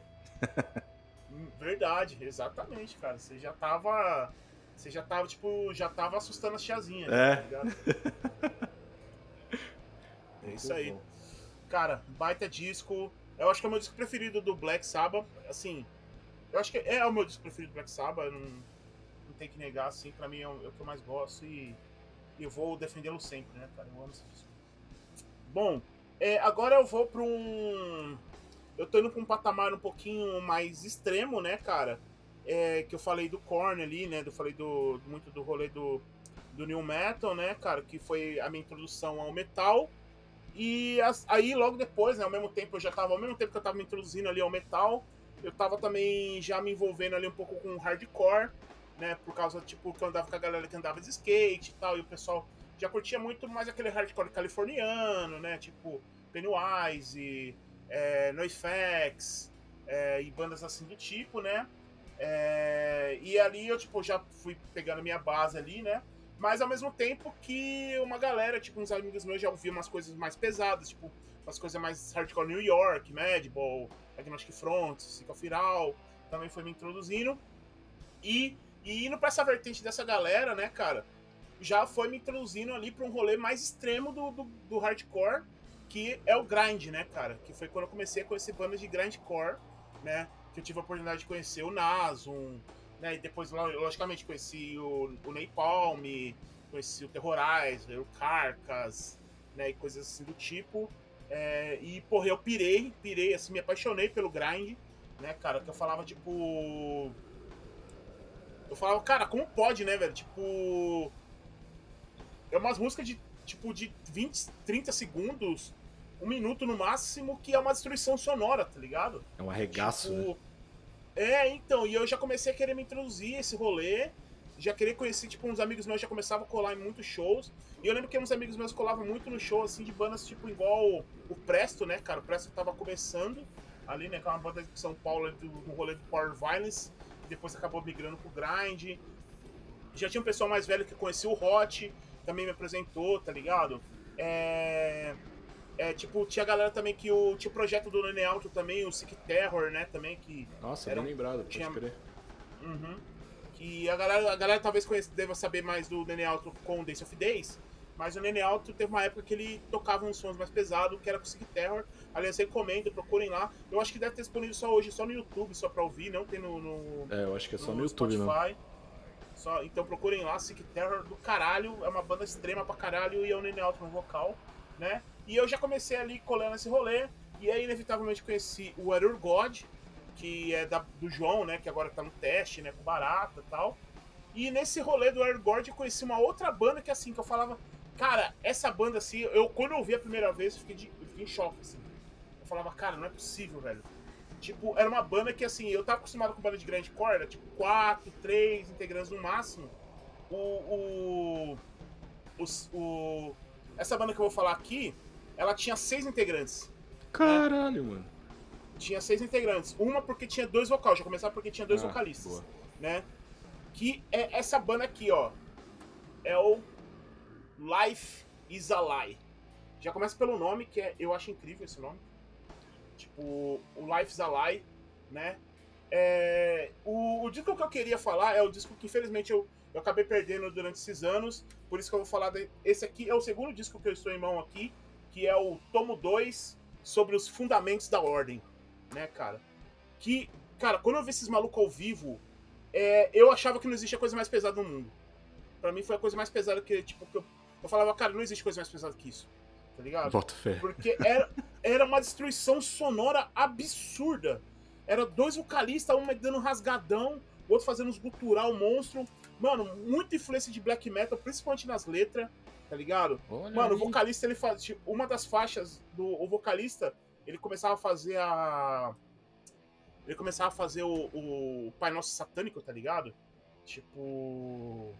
Hum, Verdade, exatamente, cara. Você já tava. Você já tava, tipo, já tava assustando as tiazinhas, É. tá ligado? É isso aí. Cara, baita disco. Eu acho que é o meu disco preferido do Black Sabbath. Assim, eu acho que é o meu disco preferido do Black Sabbath. Não, não tem que negar, assim. Pra mim é o, é o que eu mais gosto e e eu vou defendê-lo sempre, né, cara? Eu amo esse disco. Bom, é, agora eu vou pra um. Eu tô indo pra um patamar um pouquinho mais extremo, né, cara? É, que eu falei do Korn ali, né? Eu falei do, muito do rolê do, do New Metal, né, cara? Que foi a minha introdução ao metal. E as- aí, logo depois, né, ao mesmo tempo, eu já tava, ao mesmo tempo que eu tava me introduzindo ali ao metal, eu tava também já me envolvendo ali um pouco com hardcore, né, por causa, tipo, que eu andava com a galera que andava de skate e tal, e o pessoal já curtia muito mais aquele hardcore californiano, né, tipo Pennywise, é, NoFX, é, e bandas assim do tipo, né, é, e ali eu, tipo, já fui pegando minha base ali, né, mas ao mesmo tempo que uma galera, tipo, uns amigos meus já ouviam umas coisas mais pesadas, tipo, umas coisas mais hardcore New York, Madball, Agnostic Front, All, também foi me introduzindo. E, e indo pra essa vertente dessa galera, né, cara, já foi me introduzindo ali pra um rolê mais extremo do, do, do hardcore, que é o grind, né, cara? Que foi quando eu comecei a conhecer bandas de grindcore, né? Que eu tive a oportunidade de conhecer o Nasum, né? E depois, lo- logicamente, conheci o, o Napalm, conheci o Terrorizer, o Carcass, né? E coisas assim do tipo. É, e, porra, eu pirei, pirei, assim, me apaixonei pelo grind, né, cara? Que eu falava, tipo. Eu falava, cara, como pode, né, velho? Tipo. É umas músicas de, tipo, de 20, 30 segundos, um minuto no máximo, que é uma destruição sonora, tá ligado? É um arregaço, né? É, então, e eu já comecei a querer me introduzir esse rolê, já querer conhecer, tipo, uns amigos meus já começavam a colar em muitos shows, e eu lembro que uns amigos meus colavam muito no show, assim, de bandas, tipo, igual o, Presto, né, cara, o Presto tava começando ali, né, que é uma banda de São Paulo, do, no rolê do Power Violence, que depois acabou migrando pro Grind, já tinha um pessoal mais velho que conhecia o Hot, também me apresentou, tá ligado? É... É, tipo, tinha galera também que o. Tinha o projeto do Nene Alto também, o Sick Terror, né? Também, que Nossa, Era bem lembrado, pode tinha- crer. Uhum. Que a galera, a galera talvez conheça, deva saber mais do Nene Alto com o Days of Days. Mas o Nene Alto teve uma época que ele tocava uns sons mais pesados, que era com o Sick Terror. Aliás, recomendo, procurem lá. Eu acho que deve ter disponível só hoje, só no YouTube, só pra ouvir, não tem no, no, É, eu acho que é só no, YouTube, não. Spotify. Só, então procurem lá, Sick Terror do caralho, é uma banda extrema pra caralho e é o Nene Alto no vocal, né? E eu já comecei ali colando esse rolê, e aí inevitavelmente conheci o Error God, que é da- do João, né? Que agora tá no teste, né? Com Barata e tal. E nesse rolê do Error God eu conheci uma outra banda que assim, que eu falava, cara, essa banda assim, eu quando eu ouvi a primeira vez, eu fiquei, de- eu fiquei em choque, assim. falava, cara, não é possível, velho. Tipo, era uma banda que, assim, eu tava acostumado com banda de grande corda, tipo, quatro, três integrantes no máximo. O. o, o, o essa banda que eu vou falar aqui, ela tinha seis integrantes. Caralho, né? mano. Tinha seis integrantes. Uma porque tinha dois vocais, já começar porque tinha dois ah, vocalistas. Boa. Né? Que é essa banda aqui, ó. É o Life is a Lie. Já começa pelo nome, que é, eu acho incrível esse nome. Tipo, o Life is a Lie, né? É, o, o, disco que eu queria falar é o disco que infelizmente eu, eu acabei perdendo durante esses anos. Por isso que eu vou falar. De, esse aqui é o segundo disco que eu estou em mão aqui, que é o Tomo 2 sobre os fundamentos da ordem, né, cara? Que, cara, quando eu vi esses malucos ao vivo, é, eu achava que não existia coisa mais pesada no mundo. Pra mim foi a coisa mais pesada que, tipo, que eu, eu falava, cara, não existe coisa mais pesada que isso tá ligado? Bota fé. Porque era, era uma destruição sonora absurda. Era dois vocalistas, um dando rasgadão, o outro fazendo uns gutural monstro. Mano, muita influência de black metal, principalmente nas letras, tá ligado? Olha Mano, aí. o vocalista, ele faz. Tipo, uma das faixas do o vocalista, ele começava a fazer a. Ele começava a fazer o, o Pai Nosso Satânico, tá ligado? Tipo.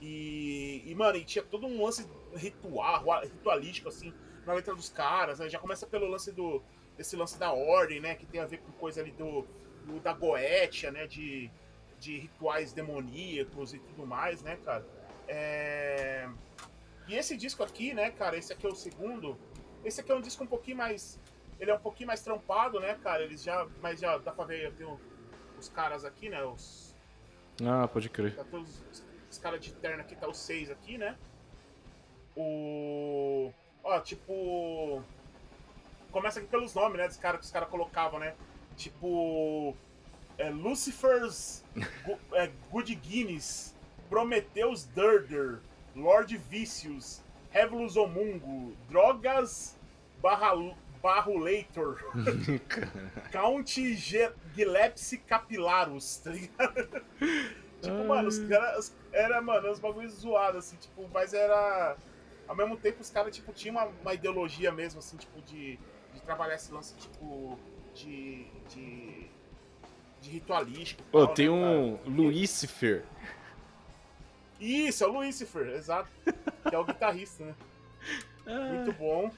E, e, mano, e tinha todo um lance ritual, ritualístico, assim, na letra dos caras, né? Já começa pelo lance do. Esse lance da ordem, né? Que tem a ver com coisa ali do. do da Goetia, né? De, de rituais demoníacos e tudo mais, né, cara? É... E esse disco aqui, né, cara? Esse aqui é o segundo. Esse aqui é um disco um pouquinho mais. Ele é um pouquinho mais trampado, né, cara? Eles já. Mas já dá pra ver, tem os caras aqui, né? Os. Ah, pode crer. Tá todos, os caras de terno aqui, tá o 6 aqui, né? O. Ó, tipo. Começa aqui pelos nomes, né? Dos caras que os caras colocavam, né? Tipo. É, Lucifer's é, Good Guinness, Prometheus Durder, Lord Vicious, Revulus Omungo, Drogas Barra, Barrulator, Count Gilepsy Capilarus, tá ligado? tipo, mano, os caras era, mano, uns bagulhos zoados, assim, tipo, mas era. Ao mesmo tempo, os caras, tipo, tinham uma, uma, ideologia mesmo, assim, tipo, de, de trabalhar esse lance, tipo, de. de, de ritualístico. Pô, tem né, um cara? Lucifer. Isso, é o Lucifer, exato. Que é o guitarrista, né? Muito bom.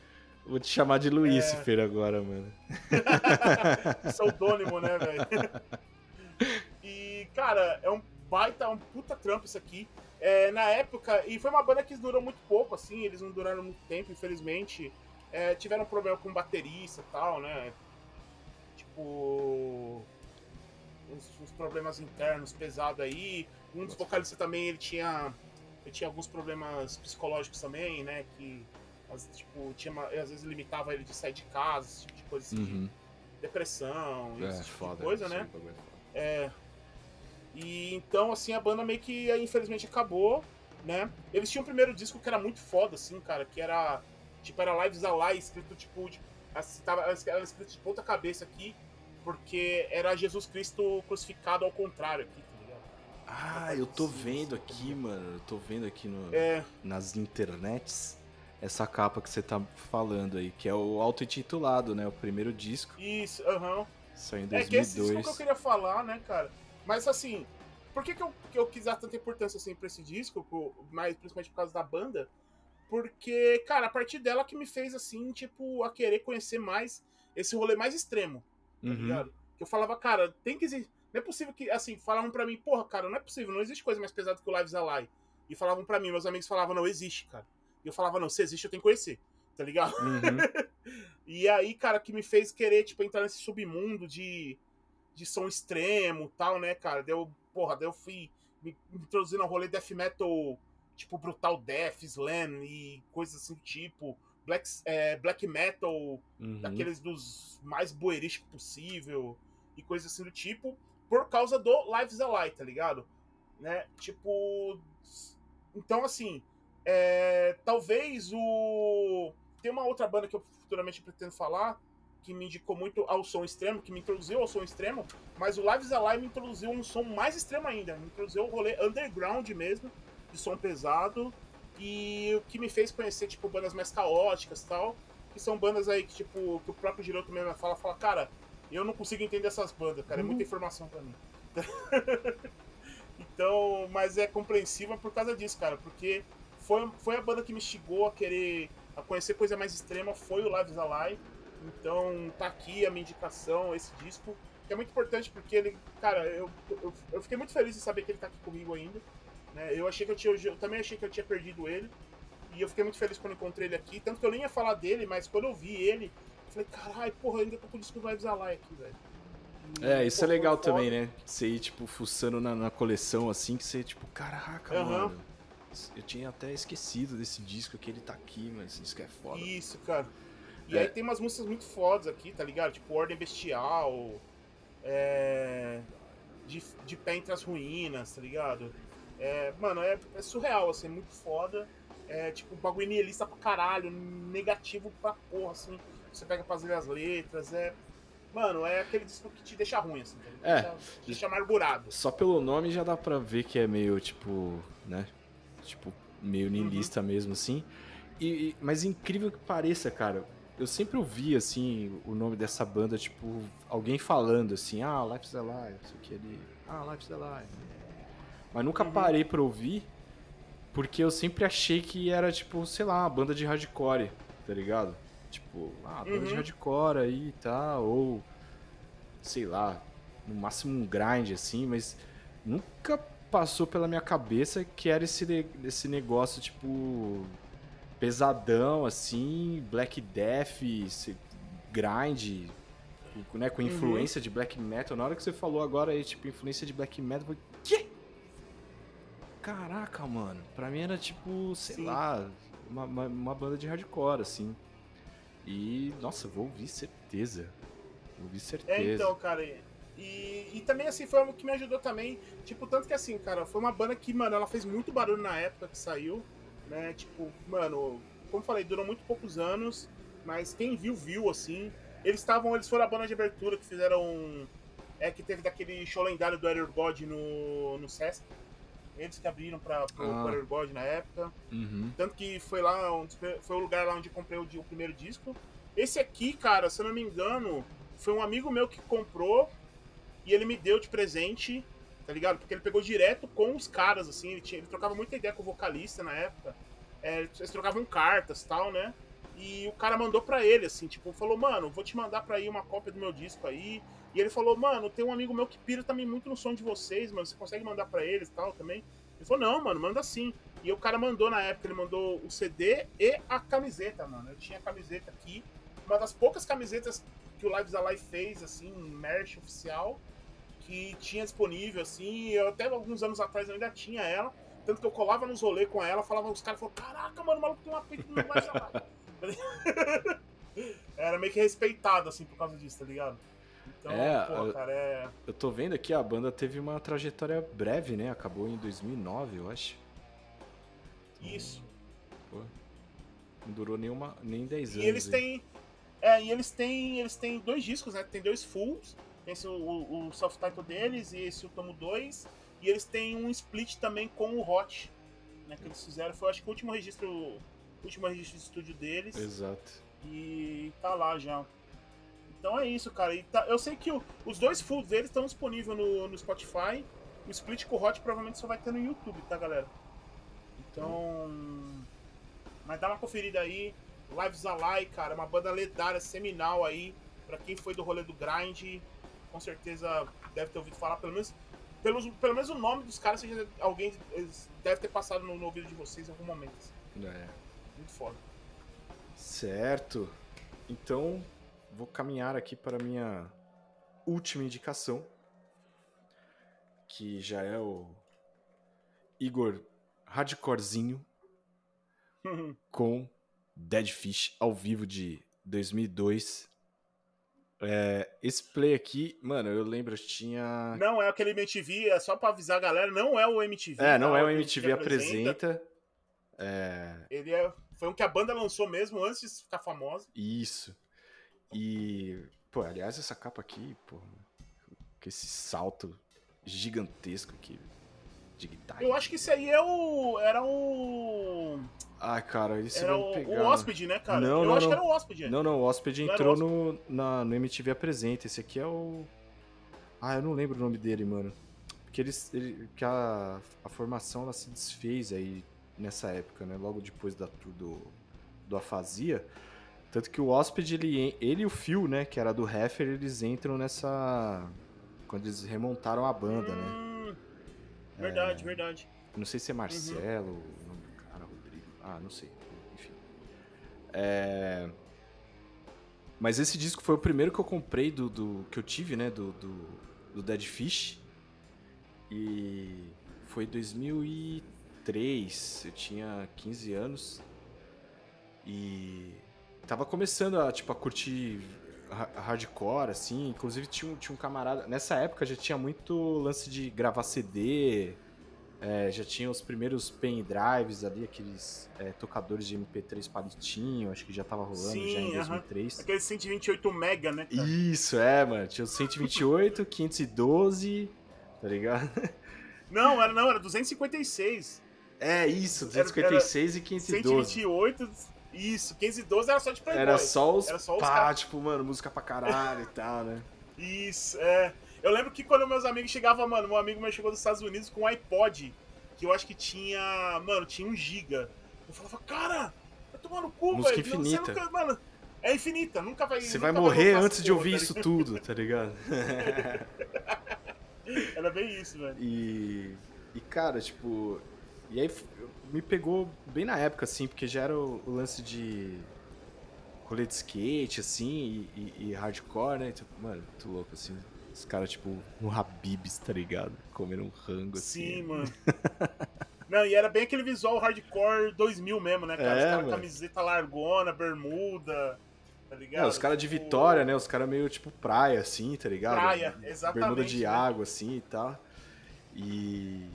Vou te chamar de Lucifer é... agora, mano. Pseudônimo, né, velho? E, cara, é um baita, um puta trampo isso aqui. É, na época, e foi uma banda que durou muito pouco, assim, eles não duraram muito tempo, infelizmente. É, tiveram problema com baterista e tal, né? Tipo. Uns, uns, problemas internos pesados aí. Um dos vocalistas também, ele tinha. Ele tinha alguns problemas psicológicos também, né? Que. Tipo, tinha uma, às vezes limitava ele de sair de casa, esse tipo de coisa assim. Uhum. Depressão, é, esse tipo foda, de coisa, né? É, e então, assim, a banda meio que, infelizmente, acabou, né? Eles tinham o primeiro disco que era muito foda, assim, cara, que era, tipo, era Lives Alive, escrito, tipo, de, assim, tava, era escrito de ponta cabeça aqui, porque era Jesus Cristo crucificado ao contrário aqui? Ah, eu tô vendo aqui, mano, eu tô vendo aqui no, é... nas internets essa capa que você tá falando aí, que é o auto-intitulado, né? O primeiro disco. Isso, aham. Uhum. Saiu em 2002. É que esse disco que eu queria falar, né, cara? Mas assim, por que, que, eu, que eu quis dar tanta importância assim pra esse disco, por, mais principalmente por causa da banda? Porque, cara, a partir dela que me fez assim, tipo, a querer conhecer mais esse rolê mais extremo, tá uhum. ligado? Que eu falava, cara, tem que existir. Não é possível que, assim, falavam pra mim, porra, cara, não é possível, não existe coisa mais pesada que o Lives Alive. E falavam pra mim, meus amigos falavam, não, existe, cara. E eu falava, não, se existe, eu tenho que conhecer, tá ligado? Uhum. e aí, cara, que me fez querer, tipo, entrar nesse submundo de de som extremo tal, né, cara? Deu, porra, daí eu fui me introduzindo ao rolê death metal, tipo Brutal Death, Slam e coisas assim do tipo. Black, é, black metal, uhum. daqueles dos mais boerísticos possível e coisas assim do tipo, por causa do Lives Alive, tá ligado? Né? Tipo. Então, assim, é, talvez o. Tem uma outra banda que eu futuramente pretendo falar, que me indicou muito ao som extremo, que me introduziu ao som extremo, mas o Lives Alive me introduziu um som mais extremo ainda, me introduziu o rolê underground mesmo, de som pesado, e o que me fez conhecer, tipo, bandas mais caóticas e tal, que são bandas aí que, tipo, que o próprio Giroto mesmo fala, fala, cara, eu não consigo entender essas bandas, cara, é muita uhum. informação para mim. então, mas é compreensiva por causa disso, cara, porque foi, foi a banda que me instigou a querer a conhecer coisa mais extrema, foi o Lives Alive. Então, tá aqui a minha indicação, esse disco, que é muito importante porque ele, cara, eu, eu, eu fiquei muito feliz de saber que ele tá aqui comigo ainda. Né? Eu achei que eu tinha, eu também achei que eu tinha perdido ele. E eu fiquei muito feliz quando encontrei ele aqui. Tanto que eu nem ia falar dele, mas quando eu vi ele, falei, caralho, porra, ainda tô com o disco do Lives Alive aqui, velho. É, isso é legal também, né? Você ir, tipo, fuçando na, na coleção, assim, que você, tipo, caraca, uhum. mano. Eu tinha até esquecido desse disco que ele tá aqui, mas isso que é foda. Isso, cara. E é. aí tem umas músicas muito fodas aqui, tá ligado? Tipo, Ordem Bestial, é... de, de Pé Entre as Ruínas, tá ligado? É, mano, é, é surreal, assim, é muito foda. É, tipo, bagulho nihilista pra caralho, negativo pra porra, assim. Você pega pra fazer as letras, é Mano, é aquele disco que te deixa ruim, assim. É. Deixa, deixa amargurado. Só pelo nome já dá pra ver que é meio, tipo, né? Tipo, meio niilista uhum. mesmo, assim. E, e, mas incrível que pareça, cara. Eu sempre ouvi, assim, o nome dessa banda, tipo, alguém falando assim, ah, Life's Alive, isso aqui ali. Ah, Life's Alive. Mas nunca uhum. parei pra ouvir, porque eu sempre achei que era, tipo, sei lá, uma banda de hardcore, tá ligado? Tipo, ah, banda uhum. de hardcore aí e tá, tal, ou sei lá, no máximo um grind assim, mas nunca passou pela minha cabeça que era esse, esse negócio, tipo, pesadão, assim, Black Death, grind, né, com uhum. influência uhum. de black metal. Na hora que você falou agora aí, tipo, influência de black metal, eu falei, quê? Caraca, mano. Pra mim era tipo, sei Sim. lá, uma, uma, uma, banda de hardcore, assim. E, nossa, vou ouvir certeza. Vou ouvir certeza. É, então, cara. E, e também, assim, foi o que me ajudou também. Tipo, tanto que, assim, cara, foi uma banda que, mano, ela fez muito barulho na época que saiu. Né? Tipo, mano, como falei, durou muito poucos anos. Mas quem viu, viu, assim. Eles estavam, eles foram a banda de abertura que fizeram. É, que teve daquele show lendário do Air God no, no Sesc. Eles que abriram para o ah. God na época. Uhum. Tanto que foi lá onde, foi o lugar lá onde eu comprei o, o, primeiro disco. Esse aqui, cara, se eu não me engano, foi um amigo meu que comprou e ele me deu de presente, tá ligado? Porque ele pegou direto com os caras, assim, ele, tinha, ele trocava muita ideia com o vocalista na época. É, eles trocavam cartas tal, né? E o cara mandou pra ele, assim, tipo, falou, mano, vou te mandar pra ir uma cópia do meu disco aí. E ele falou, mano, tem um amigo meu que pira também muito no som de vocês, mano. Você consegue mandar pra eles e tal também? Ele falou, não, mano, manda sim. E o cara mandou na época, ele mandou o CD e a camiseta, mano. Eu tinha a camiseta aqui. Uma das poucas camisetas que o Lives Alive fez, assim, merch oficial, que tinha disponível, assim. Eu até alguns anos atrás ainda tinha ela. Tanto que eu colava nos rolês com ela, falava, os caras falavam, caraca, mano, o maluco tem uma peita no Lives Alive. Era meio que respeitado, assim, por causa disso, tá ligado? Então, é, pô, cara, é... Eu tô vendo aqui, a banda teve uma trajetória breve, né? Acabou em 2009, eu acho. Então, Isso. Pô, não durou nem, uma, nem 10 e anos. Eles têm, é, e eles têm, eles têm dois discos, né? Tem dois fulls. Esse o, o, o self-title deles e esse o tomo 2. E eles têm um split também com o Hot, né? Que eles fizeram. Foi, acho que o último registro, o último registro de estúdio deles. Exato. E tá lá já. Então é isso, cara. Tá, eu sei que o, os dois fulls deles estão disponíveis no, no Spotify. O split com o Hot provavelmente só vai ter no YouTube, tá, galera? Então. Mas dá uma conferida aí. Lives Alive, cara, uma banda lendária, seminal aí. Pra quem foi do rolê do Grind, com certeza deve ter ouvido falar, pelo menos. Pelo, pelo menos o nome dos caras, seja, alguém deve ter passado no, no ouvido de vocês em algum momento. Assim. É. Muito foda. Certo. Então, vou caminhar aqui para a minha última indicação, que já é o Igor Hardcorezinho com Dead Fish ao vivo de 2002. É, esse play aqui, mano, eu lembro, tinha. Não é aquele MTV, é só pra avisar a galera, não é o MTV. É, não, não é o MTV apresenta. apresenta. É... Ele é, foi um que a banda lançou mesmo antes de ficar famosa. Isso. E, pô, aliás, essa capa aqui, pô, com esse salto gigantesco aqui. de guitarra. Eu acho que esse aí é o. Era o. Ah, cara, isso Era vai pegar. o hóspede, né, cara? Não, eu não, acho não. que era o hóspede. Não, não, o Hóspede Não entrou o no, na, no MTV Apresenta. Esse aqui é o. Ah, eu não lembro o nome dele, mano. Porque eles, ele, que a, a formação ela se desfez aí nessa época, né? Logo depois da, do, do Afasia. Tanto que o Hóspede, ele, ele e o Phil, né? Que era do Heffer, eles entram nessa. Quando eles remontaram a banda, né? Hum, verdade, verdade. Não sei se é Marcelo, o nome do cara, Rodrigo. Ah, não sei. Enfim. É... Mas esse disco foi o primeiro que eu comprei do. do- que eu tive, né? Do, do, do Dead Fish. E foi 2003. Eu tinha 15 anos. E tava começando a, tipo, a curtir ha- hardcore, assim. Inclusive tinha um, tinha um camarada. Nessa época já tinha muito lance de gravar CD. É, já tinha os primeiros pendrives ali, aqueles é, tocadores de MP3 palitinho, acho que já tava rolando Sim, já em aham. 2003. Aquele 128 mega, né, cara? Isso, é, mano. Tinha o 128, 512, tá ligado? Não, era não, era 256. É, isso, Era- 256 e 512. 128, isso. 512 era só de Playboy. Era só os, Era só os pá, tipo, mano, música pra caralho e tal, né? Isso, é. Eu lembro que quando meus amigos chegavam, mano, meu amigo meu chegou dos Estados Unidos com um iPod, que eu acho que tinha, mano, tinha um giga. Eu falava, cara, vai tomar no cu, Música velho. Você infinita. nunca, mano, é infinita, nunca vai Você vai morrer antes de porra, ouvir tá isso tudo, tá ligado? Era bem isso, velho. E, e cara, tipo. E aí me pegou bem na época, assim, porque já era o, o lance de rolê de skate, assim, e, e- e hardcore, né? Tipo, mano, muito louco, assim. Os caras, tipo, no Habibs, tá ligado? Comendo um rango, assim. Sim, mano. Não, e era bem aquele visual hardcore 2000 mesmo, né, cara? É, Os caras camiseta largona, bermuda, tá ligado? É, os caras de Tipo, Vitória, né? Os caras meio tipo praia, assim, tá ligado? Praia, exatamente, Bermuda de né? água, assim e tal. E.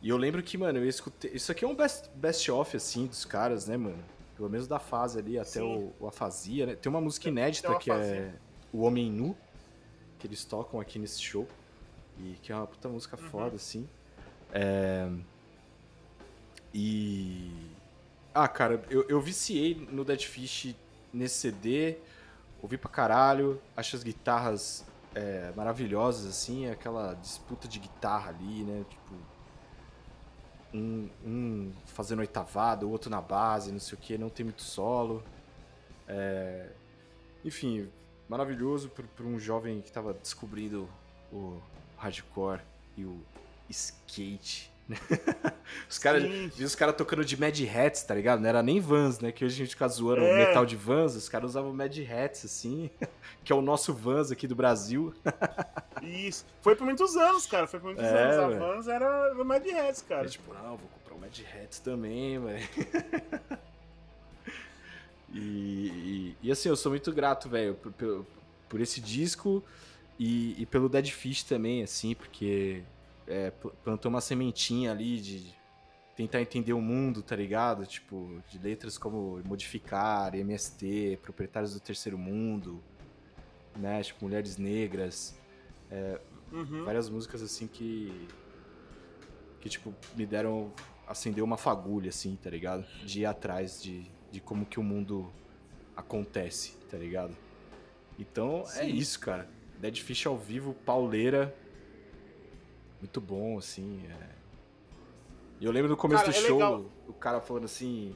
E eu lembro que, mano, eu escutei. Isso aqui é um best- best-of, assim, dos caras, né, mano? Pelo menos da fase ali até o, o Afasia, né? Tem uma música inédita que é. O Homem Nu, que eles tocam aqui nesse show. E que é uma puta música Uhum. foda, assim. É... E. Ah, cara, eu, eu viciei no Dead Fish nesse CD, ouvi pra caralho, acho as guitarras é, maravilhosas, assim, aquela disputa de guitarra ali, né? Tipo. Um, um fazendo oitavada, o outro na base, não sei o que, não tem muito solo. É, Enfim, maravilhoso para um jovem que tava descobrindo o hardcore e o skate. Os caras os caras tocando de Mad Hats, tá ligado? Não era nem Vans, né? Que hoje a gente fica zoando É. metal de Vans, os caras usavam Mad Hats, assim, que é o nosso Vans aqui do Brasil. Isso. Foi por muitos anos, cara. Foi por muitos É, anos. A. Vans era o Mad Hats, cara. Aí, tipo, não, vou comprar o Mad Hats também, velho. e, e, e, assim, eu sou muito grato, velho, por, por, por esse disco e, e pelo Dead Fish também, assim, porque é, pl- plantou uma sementinha ali de tentar entender o mundo, tá ligado? Tipo, de letras como Modificar, MST, Proprietários do Terceiro Mundo, né? Tipo, Mulheres Negras Uhum. várias músicas assim que que tipo me deram acendeu uma fagulha assim tá ligado de ir atrás de, de como que o mundo acontece tá ligado então é Sim. isso cara Dead Fish ao vivo pauleira muito bom assim é. e eu lembro no começo Cara, do é show legal. o cara falando assim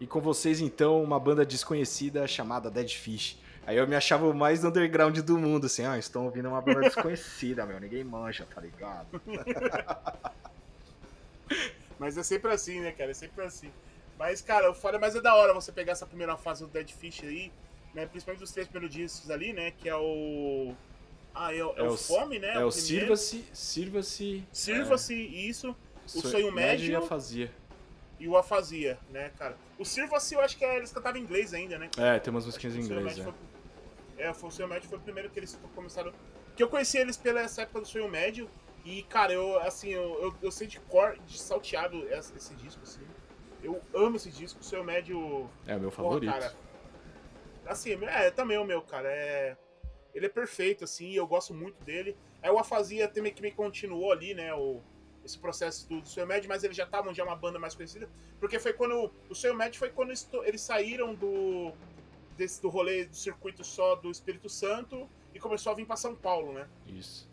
e com vocês então uma banda desconhecida chamada Dead Fish Aí eu me achava o mais underground do mundo, assim, ah, estão ouvindo uma banda desconhecida, meu, ninguém mancha, tá ligado? Mas é sempre assim, né, cara? É sempre assim. Mas, cara, o foda mas é da hora você pegar essa primeira fase do Dead Fish aí, né? Principalmente dos três primeiros discos ali, né? Que é o. Ah, é o, é É o Fome, né? É o. Sirva-se, Sirva-se... Sirva-se, isso. é, o Sonho Médio. e a Fazia. E o Afasia, né, cara? O Sirva-se eu acho que é- eles cantavam em inglês ainda, né? É, tem umas musiquinhas em inglês, é. foi, é, foi o Sonho Médio foi o primeiro que eles começaram. Que eu conheci eles pela essa época do Sonho Médio. E, cara, eu, assim, eu, eu, eu sei de cor, de salteado esse, esse disco, assim. Eu amo esse disco, o Sonho Médio. É o meu Porra, favorito. cara. Assim, é, também o meu, cara. É, ele é perfeito, assim, eu gosto muito dele. Aí o Afasia também que me continuou ali, né? O, esse processo do, do Sonho Med, mas eles já estavam já uma banda mais conhecida. Porque foi quando. O Sonho Med foi quando eles saíram do. Desse, do rolê do circuito só do Espírito Santo e começou a vir para São Paulo, né? Isso.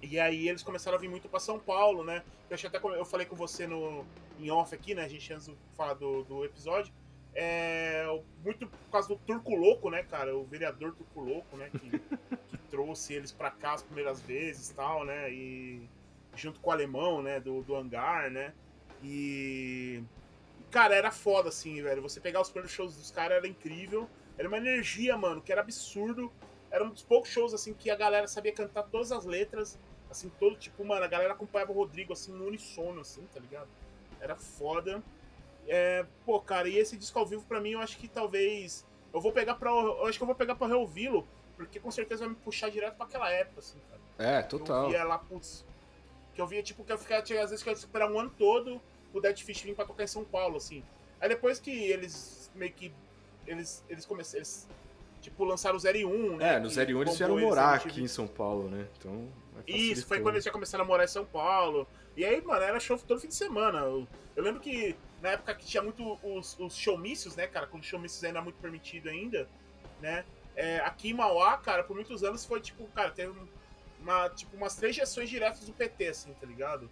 E aí eles começaram a vir muito para São Paulo, né? Eu, até, eu falei com você no, em off aqui, né? A gente antes de falar do, do episódio. É, muito por causa do Turco Louco, né, cara? O vereador Turco Louco, né? Que, que trouxe eles para cá as primeiras vezes e tal, né? E junto com o alemão, né? Do, do hangar, né? E. Cara, era foda, assim, velho. Você pegar os primeiros shows dos caras era incrível. Era uma energia, mano, que era absurdo. Era um dos poucos shows, assim, que a galera sabia cantar todas as letras. Assim, todo tipo, mano, a galera acompanhava o Rodrigo, assim, no unissono, assim, tá ligado? Era foda. É, pô, cara, e esse disco ao vivo, pra mim, eu acho que talvez. Eu vou pegar pra. Eu acho que eu vou pegar pra reouvi-lo, porque com certeza vai me puxar direto pra aquela época, assim, cara. É, total. Eu via lá, putz. Que eu via, tipo, que eu ficava, tinha, às vezes, que eu ia esperar um ano todo o Dead Fish vir pra tocar em São Paulo, assim. Aí depois que eles meio que. Eles, eles começaram. Eles, tipo, lançaram o 0 e 1, né? É, no 0 e 1 eles vieram morar aqui em São Paulo, né? Então. Isso, foi quando eles já começaram a morar em São Paulo. E aí, mano, era show todo fim de semana. Eu, eu lembro que na época que tinha muito os, os showmícios, né, cara? Quando showmícios ainda muito permitido ainda, né? É, aqui em Mauá, cara, por muitos anos foi tipo, cara, teve uma, tipo, umas três gestões diretas do PT, assim, tá ligado?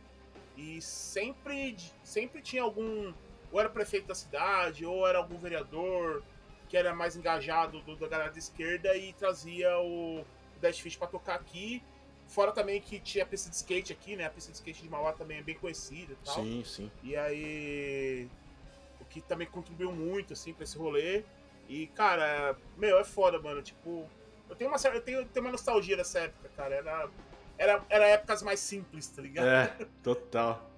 E sempre, sempre tinha algum. Ou era prefeito da cidade, ou era algum vereador que era mais engajado do, da galera da esquerda e trazia o, Dash Fish pra tocar aqui. Fora também que tinha a pista de skate aqui, né? A pista de skate de Mauá também é bem conhecida e tal. Sim, sim. E aí. O que também contribuiu muito, assim, pra esse rolê. E, cara, meu, é foda, mano. Tipo, eu tenho uma, eu tenho, tenho uma nostalgia dessa época, cara. Era, era, era épocas mais simples, tá ligado? É, total.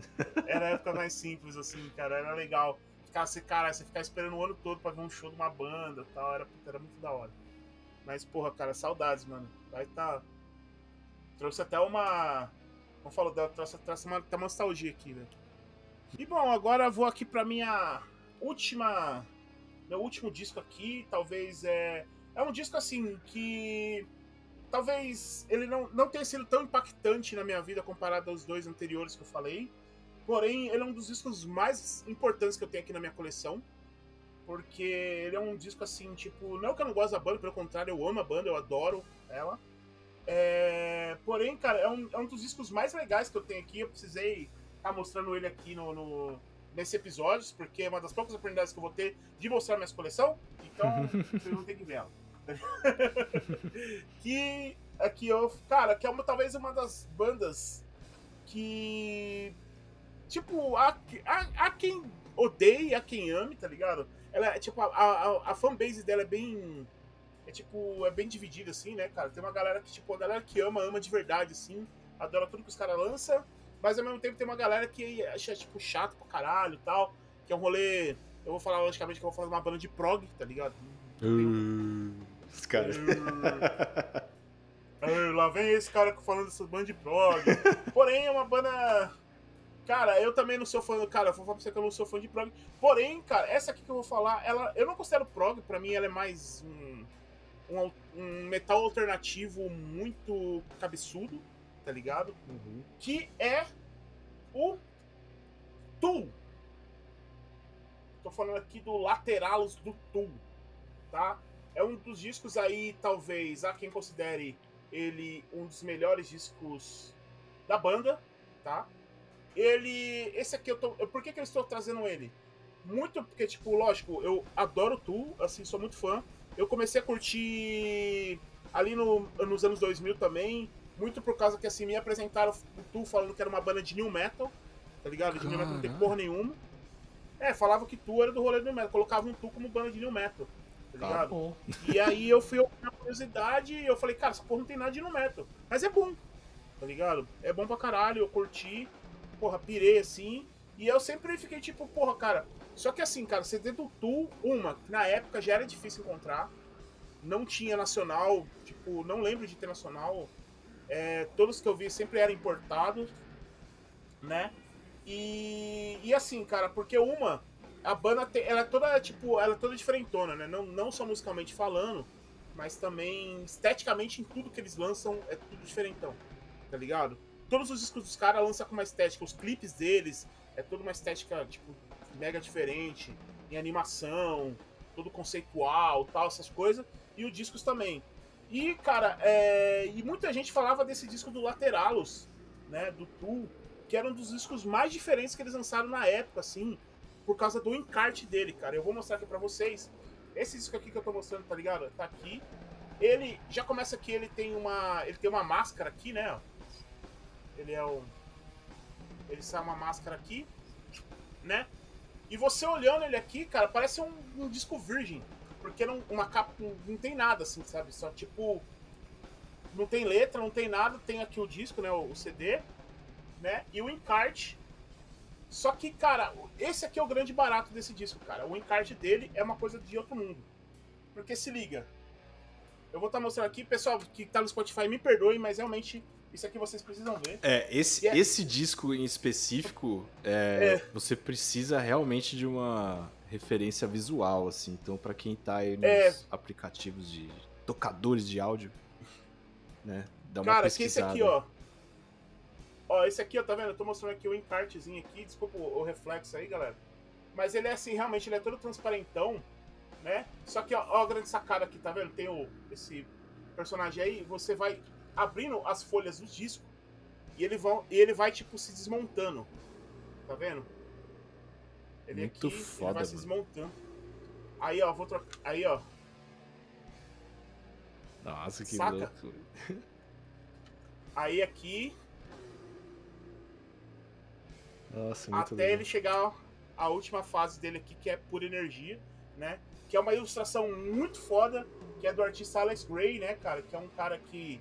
era épocas mais simples, assim, cara. Era legal. Ficar, você, cara, você ficar esperando o ano todo pra ver um show de uma banda e tal. Era, era muito da hora. Mas, porra, cara, saudades, mano. Vai tá. Trouxe até uma. Como falou, trouxe, trouxe uma, até uma nostalgia aqui, né? E bom, agora vou aqui pra minha última. Meu último disco aqui. Talvez é. É um disco assim que. Talvez ele não, não tenha sido tão impactante na minha vida comparado aos dois anteriores que eu falei. Porém, ele é um dos discos mais importantes que eu tenho aqui na minha coleção. Porque ele é um disco assim, tipo, não é que eu não gosto da banda, pelo contrário, eu amo a banda, eu adoro ela. É, porém, cara, é um, é um, dos discos mais legais que eu tenho aqui. Eu precisei estar tá mostrando ele aqui no, no, nesse episódio, porque é uma das poucas oportunidades que eu vou ter de mostrar minha coleção. Então, vocês vão ter que ver ela. que aqui eu, cara, que é uma, talvez uma das bandas que tipo, há, há, há quem odeie, há quem ame, tá ligado? Ela tipo a, a, a fanbase dela é bem é tipo, é bem dividido assim, né, cara? Tem uma galera que, tipo, a galera que ama, ama de verdade, assim, adora tudo que os caras lançam, mas ao mesmo tempo tem uma galera que acha, tipo, chato pra caralho e tal, que é um rolê. Eu vou falar, logicamente, que eu vou falar de uma banda de prog, tá ligado? Uh, os caras. Uh, lá vem esse cara falando dessa banda de prog. Porém, é uma banda. Cara, eu também não sou fã. Cara, eu vou falar pra você que eu não sou fã de prog. Porém, cara, essa aqui que eu vou falar, ela, eu não considero prog, pra mim ela é mais um, um metal alternativo muito cabeçudo, tá ligado? Uhum. Que é o Tool. Tô falando aqui do Lateralos do Tool, tá? É um dos discos aí, talvez, há quem considere ele um dos melhores discos da banda, tá? Ele. Esse aqui eu tô. Por que, que eu estou trazendo ele? Muito porque, tipo, lógico, eu adoro Tool, assim, sou muito fã. Eu comecei a curtir ali no, nos anos 2000 também, muito por causa que assim me apresentaram o Tu falando que era uma banda de new metal, tá ligado? De new metal não tem porra nenhuma. É, falava que Tu era do rolê do new metal, colocava um Tu como banda de new metal, tá, tá ligado? e aí eu fui na curiosidade e eu falei, cara, essa porra não tem nada de new metal, mas é bom, tá ligado? É bom pra caralho, eu curti, porra, pirei assim, e eu sempre fiquei tipo, porra, cara, só que assim, cara, CD do Tu, uma, na época já era difícil encontrar. Não tinha nacional, tipo, não lembro de ter nacional. É, todos que eu vi sempre eram importados, né? E, e assim, cara, porque uma, a banda tem, ela é toda, tipo, ela é toda diferentona, né? Não, não só musicalmente falando, mas também esteticamente em tudo que eles lançam é tudo diferentão, tá ligado? todos os discos dos caras lançam com uma estética, os clipes deles, é toda uma estética, tipo, mega diferente, em animação, todo conceitual, tal, essas coisas, e os discos também. E, cara, é... e muita gente falava desse disco do Lateralos, né, do Tool, que era um dos discos mais diferentes que eles lançaram na época, assim, por causa do encarte dele, cara. Eu vou mostrar aqui pra vocês. Esse disco aqui que eu tô mostrando, tá ligado? Tá aqui. Ele já começa aqui, ele tem uma, ele tem uma máscara aqui, né? Ele é um ele sai uma máscara aqui, né? E você olhando ele aqui, cara, parece um, um disco virgem. Porque não, uma capa não, não, tem nada, assim, sabe? Só tipo. Não tem letra, não tem nada. Tem aqui o disco, né? O, o CD, né? E o encarte. Só que, cara, esse aqui é o grande barato desse disco, cara. O encarte dele é uma coisa de outro mundo. Porque se liga. Eu vou estar tá mostrando aqui, pessoal que tá no Spotify, me perdoe, mas realmente isso aqui vocês precisam ver. É, esse, é... esse disco em específico, é, é. você precisa realmente de uma referência visual, assim. Então, para quem tá aí nos é... aplicativos de tocadores de áudio, né? Dá uma Cara, que esse aqui, ó. Ó, esse aqui, ó, tá vendo? Eu tô mostrando aqui o encartezinho aqui. Desculpa o, o reflexo aí, galera. Mas ele é assim, realmente, ele é todo transparentão, né? Só que, ó, ó a grande sacada aqui, tá vendo? Tem o, esse personagem aí, você vai abrindo as folhas do disco e ele, vão, e ele vai, tipo, se desmontando. Tá vendo? Ele Muito aqui, foda, ele vai mano. se desmontando. Aí, ó, vou trocar. Aí, ó. Nossa, que Saca? louco. Aí aqui. Nossa, Até legal. ele chegar à última fase dele aqui, que é pura energia, né? Que é uma ilustração muito foda, que é do artista Alex Gray, né, cara? Que é um cara que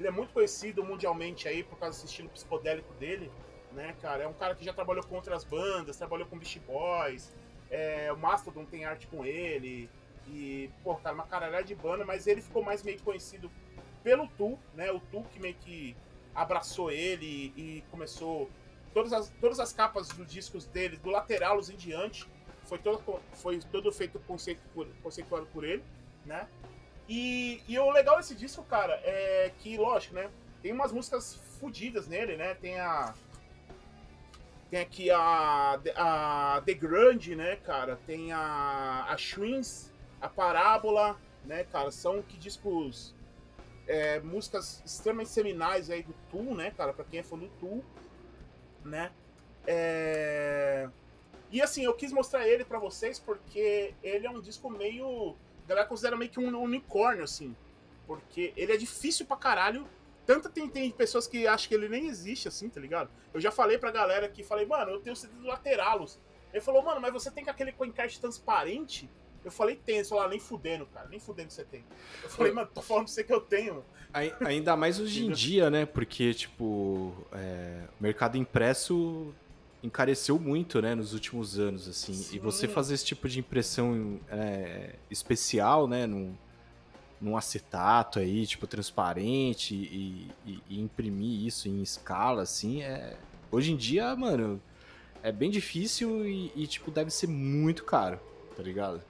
ele é muito conhecido mundialmente aí por causa desse estilo psicodélico dele, né, cara? É um cara que já trabalhou com outras bandas, trabalhou com Beast Boys, é, o Mastodon tem arte com ele, e, pô, cara, uma caralhada de banda, mas ele ficou mais meio conhecido pelo Tu, né? O Tu que meio que abraçou ele e, começou. Todas as, todas as capas dos discos dele, do Lateralos em diante, foi todo, foi todo feito conceituado por ele, né? E, e o legal desse disco, cara, é que, lógico, né? Tem umas músicas fodidas nele, né? Tem a. Tem aqui a, a The Grande, né, cara? Tem a, a Schwins, a Parábola, né, cara? São que discos. É, músicas extremamente seminais aí do Tool, né, cara? Pra quem é fã do Tool, né? É... E assim, eu quis mostrar ele para vocês porque ele é um disco meio galera considera meio que um unicórnio, assim. Porque ele é difícil pra caralho. Tanto tem, tem pessoas que acham que ele nem existe, assim, tá ligado? Eu já falei pra galera que falei, mano, eu tenho CD do Lateralos. Ele falou, mano, mas você tem aquele com encarte transparente? Eu falei, tem. Ele falou, ah, nem fudendo, cara. Nem fudendo você tem. Eu falei, mano, tô falando pra você que eu tenho. Ainda mais hoje em dia, né? Porque, tipo, é, mercado impresso encareceu muito, né, nos últimos anos, assim. Sim. E você fazer esse tipo de impressão é, especial, né, num, num acetato aí, tipo, transparente, e, e, e, imprimir isso em escala, assim, é... Hoje em dia, mano, é bem difícil e, e tipo, deve ser muito caro, tá ligado?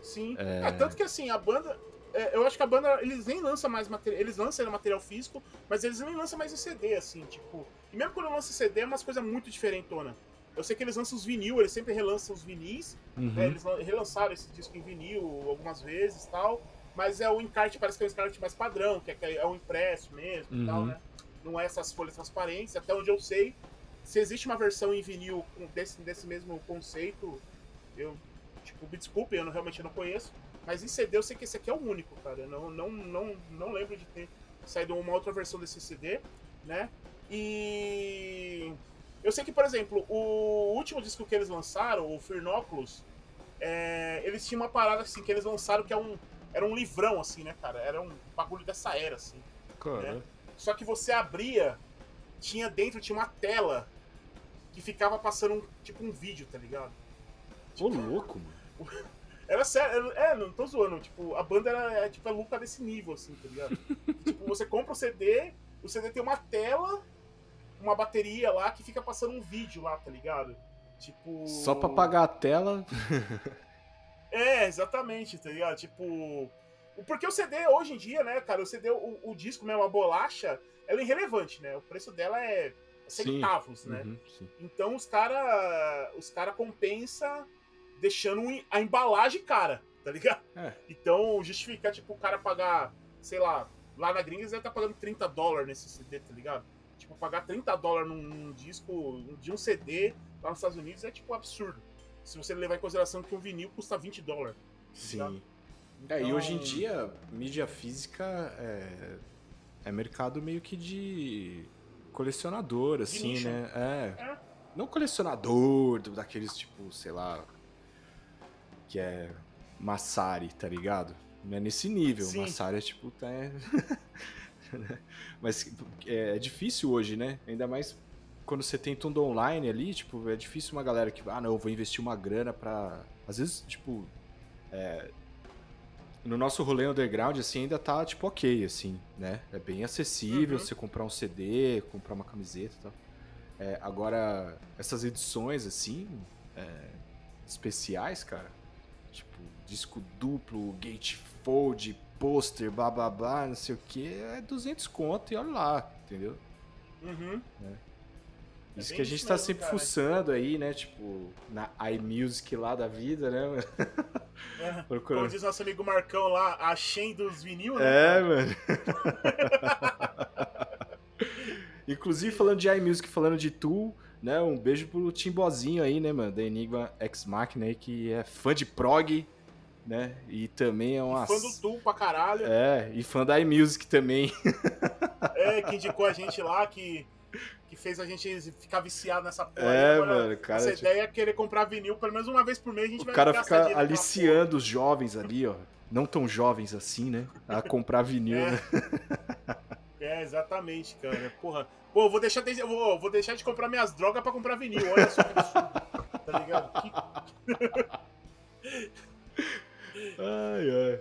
Sim. É... é tanto que, assim, a banda... É, eu acho que a banda, eles nem lançam mais material... Eles lançam material físico, mas eles nem lançam mais em CD, assim, tipo... E mesmo quando lança CD, é umas coisas muito diferentonas. Eu sei que eles lançam os vinil, eles sempre relançam os vinis. Uhum. Né? Eles relançaram esse disco em vinil algumas vezes tal. Mas é o encarte, parece que é um encarte mais padrão, que é, é um impresso mesmo uhum. e tal, né? Não é essas folhas transparentes. Até onde eu sei, se existe uma versão em vinil desse, desse mesmo conceito, eu, tipo, me desculpem, eu não, realmente não conheço. Mas em CD eu sei que esse aqui é o único, cara. Eu não, não, não, não lembro de ter saído uma outra versão desse CD, né? E eu sei que, por exemplo, o último disco que eles lançaram, o Firnóculos, é, eles tinham uma parada assim que eles lançaram que é um, era um livrão, assim, né, cara? Era um bagulho dessa era, assim. Cara. Né? Só que você abria, tinha dentro, tinha uma tela que ficava passando um, tipo um vídeo, tá ligado? Ô, tipo, louco, mano. Era sério, é, não tô zoando, tipo, a banda era é, tipo, é louca desse nível, assim, tá ligado? tipo, você compra o CD, o CD tem uma tela uma bateria lá que fica passando um vídeo lá, tá ligado? Tipo. Só pra apagar a tela. é, exatamente, tá ligado? Tipo. Porque o CD hoje em dia, né, cara, o CD, o, o disco mesmo, a bolacha, ela é irrelevante, né? O preço dela é centavos, sim. né? Uhum. Então os cara, os cara compensa deixando a embalagem cara, tá ligado? É. Então justificar, tipo, o cara pagar, sei lá, lá na gringa ele tá pagando 30 dólares nesse CD, tá ligado? Tipo, pagar 30 dólares num, num disco de um CD lá nos Estados Unidos é, tipo, absurdo. Se você levar em consideração que um vinil custa 20 dólares. Sim. É, e Então- hoje em dia, mídia física é, é mercado meio que de colecionador, assim, nicho. né? É. É. Não colecionador do- daqueles, tipo, sei lá, que é Massari, tá ligado? Não é nesse nível. Sim. Massari é tipo, tá... é- Mas é, é difícil hoje, né? Ainda mais quando você tem tudo online ali, tipo, é difícil uma galera que, ah, não, eu vou investir uma grana pra... Às vezes, tipo, é, no nosso rolê underground, assim, ainda tá, tipo, ok, assim, né? É bem acessível Uhum. você comprar um CD, comprar uma camiseta e tal. É, agora, essas edições, assim, é, especiais, cara, tipo, disco duplo, gatefold, pôster, blá, não sei o que, é 200 conto e olha lá, entendeu? Uhum. É Isso bem que a gente isso tá mesmo, sempre cara. fuçando aí, né? Tipo, na iMusic lá da vida, né? É. Como Procurando. diz nosso amigo Marcão lá, a Shen dos vinil, né? É, cara? mano. Inclusive, falando de iMusic, falando de Tool, né? Um beijo pro Timbozinho aí, né, mano? Da Enigma X Machina aí, que é fã de prog, né? E também é uma. Fã do Tu pra caralho. É, e fã da iMusic também. É, que indicou a gente lá, que, que fez a gente ficar viciado nessa porra. É, Agora, mano, cara. Essa tipo, ideia é querer comprar vinil pelo menos uma vez por mês. A gente o vai cara gastar fica aliciando os jovens ali, ó. Não tão jovens assim, né? A comprar vinil, É. né? É, exatamente, cara. Porra. Pô, vou deixar de, vou, vou deixar de comprar minhas drogas pra comprar vinil. Olha só que absurdo. Tá ligado? Que- Ai, ai.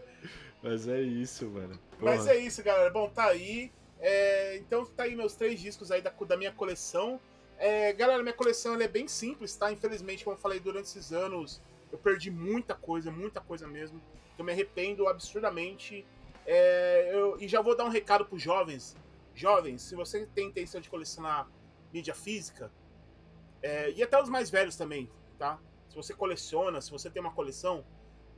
Mas é isso, mano. Mas Porra. é isso, galera. Bom, tá aí. É, então tá aí meus três discos aí da, da minha coleção. É, galera, minha coleção é bem simples, tá? Infelizmente, como eu falei, durante esses anos eu perdi muita coisa, muita coisa mesmo. Eu me arrependo absurdamente. É, eu- e já vou dar um recado pros jovens. Jovens, se você tem intenção de colecionar mídia física, é, e até os mais velhos também, tá? Se você coleciona, se você tem uma coleção,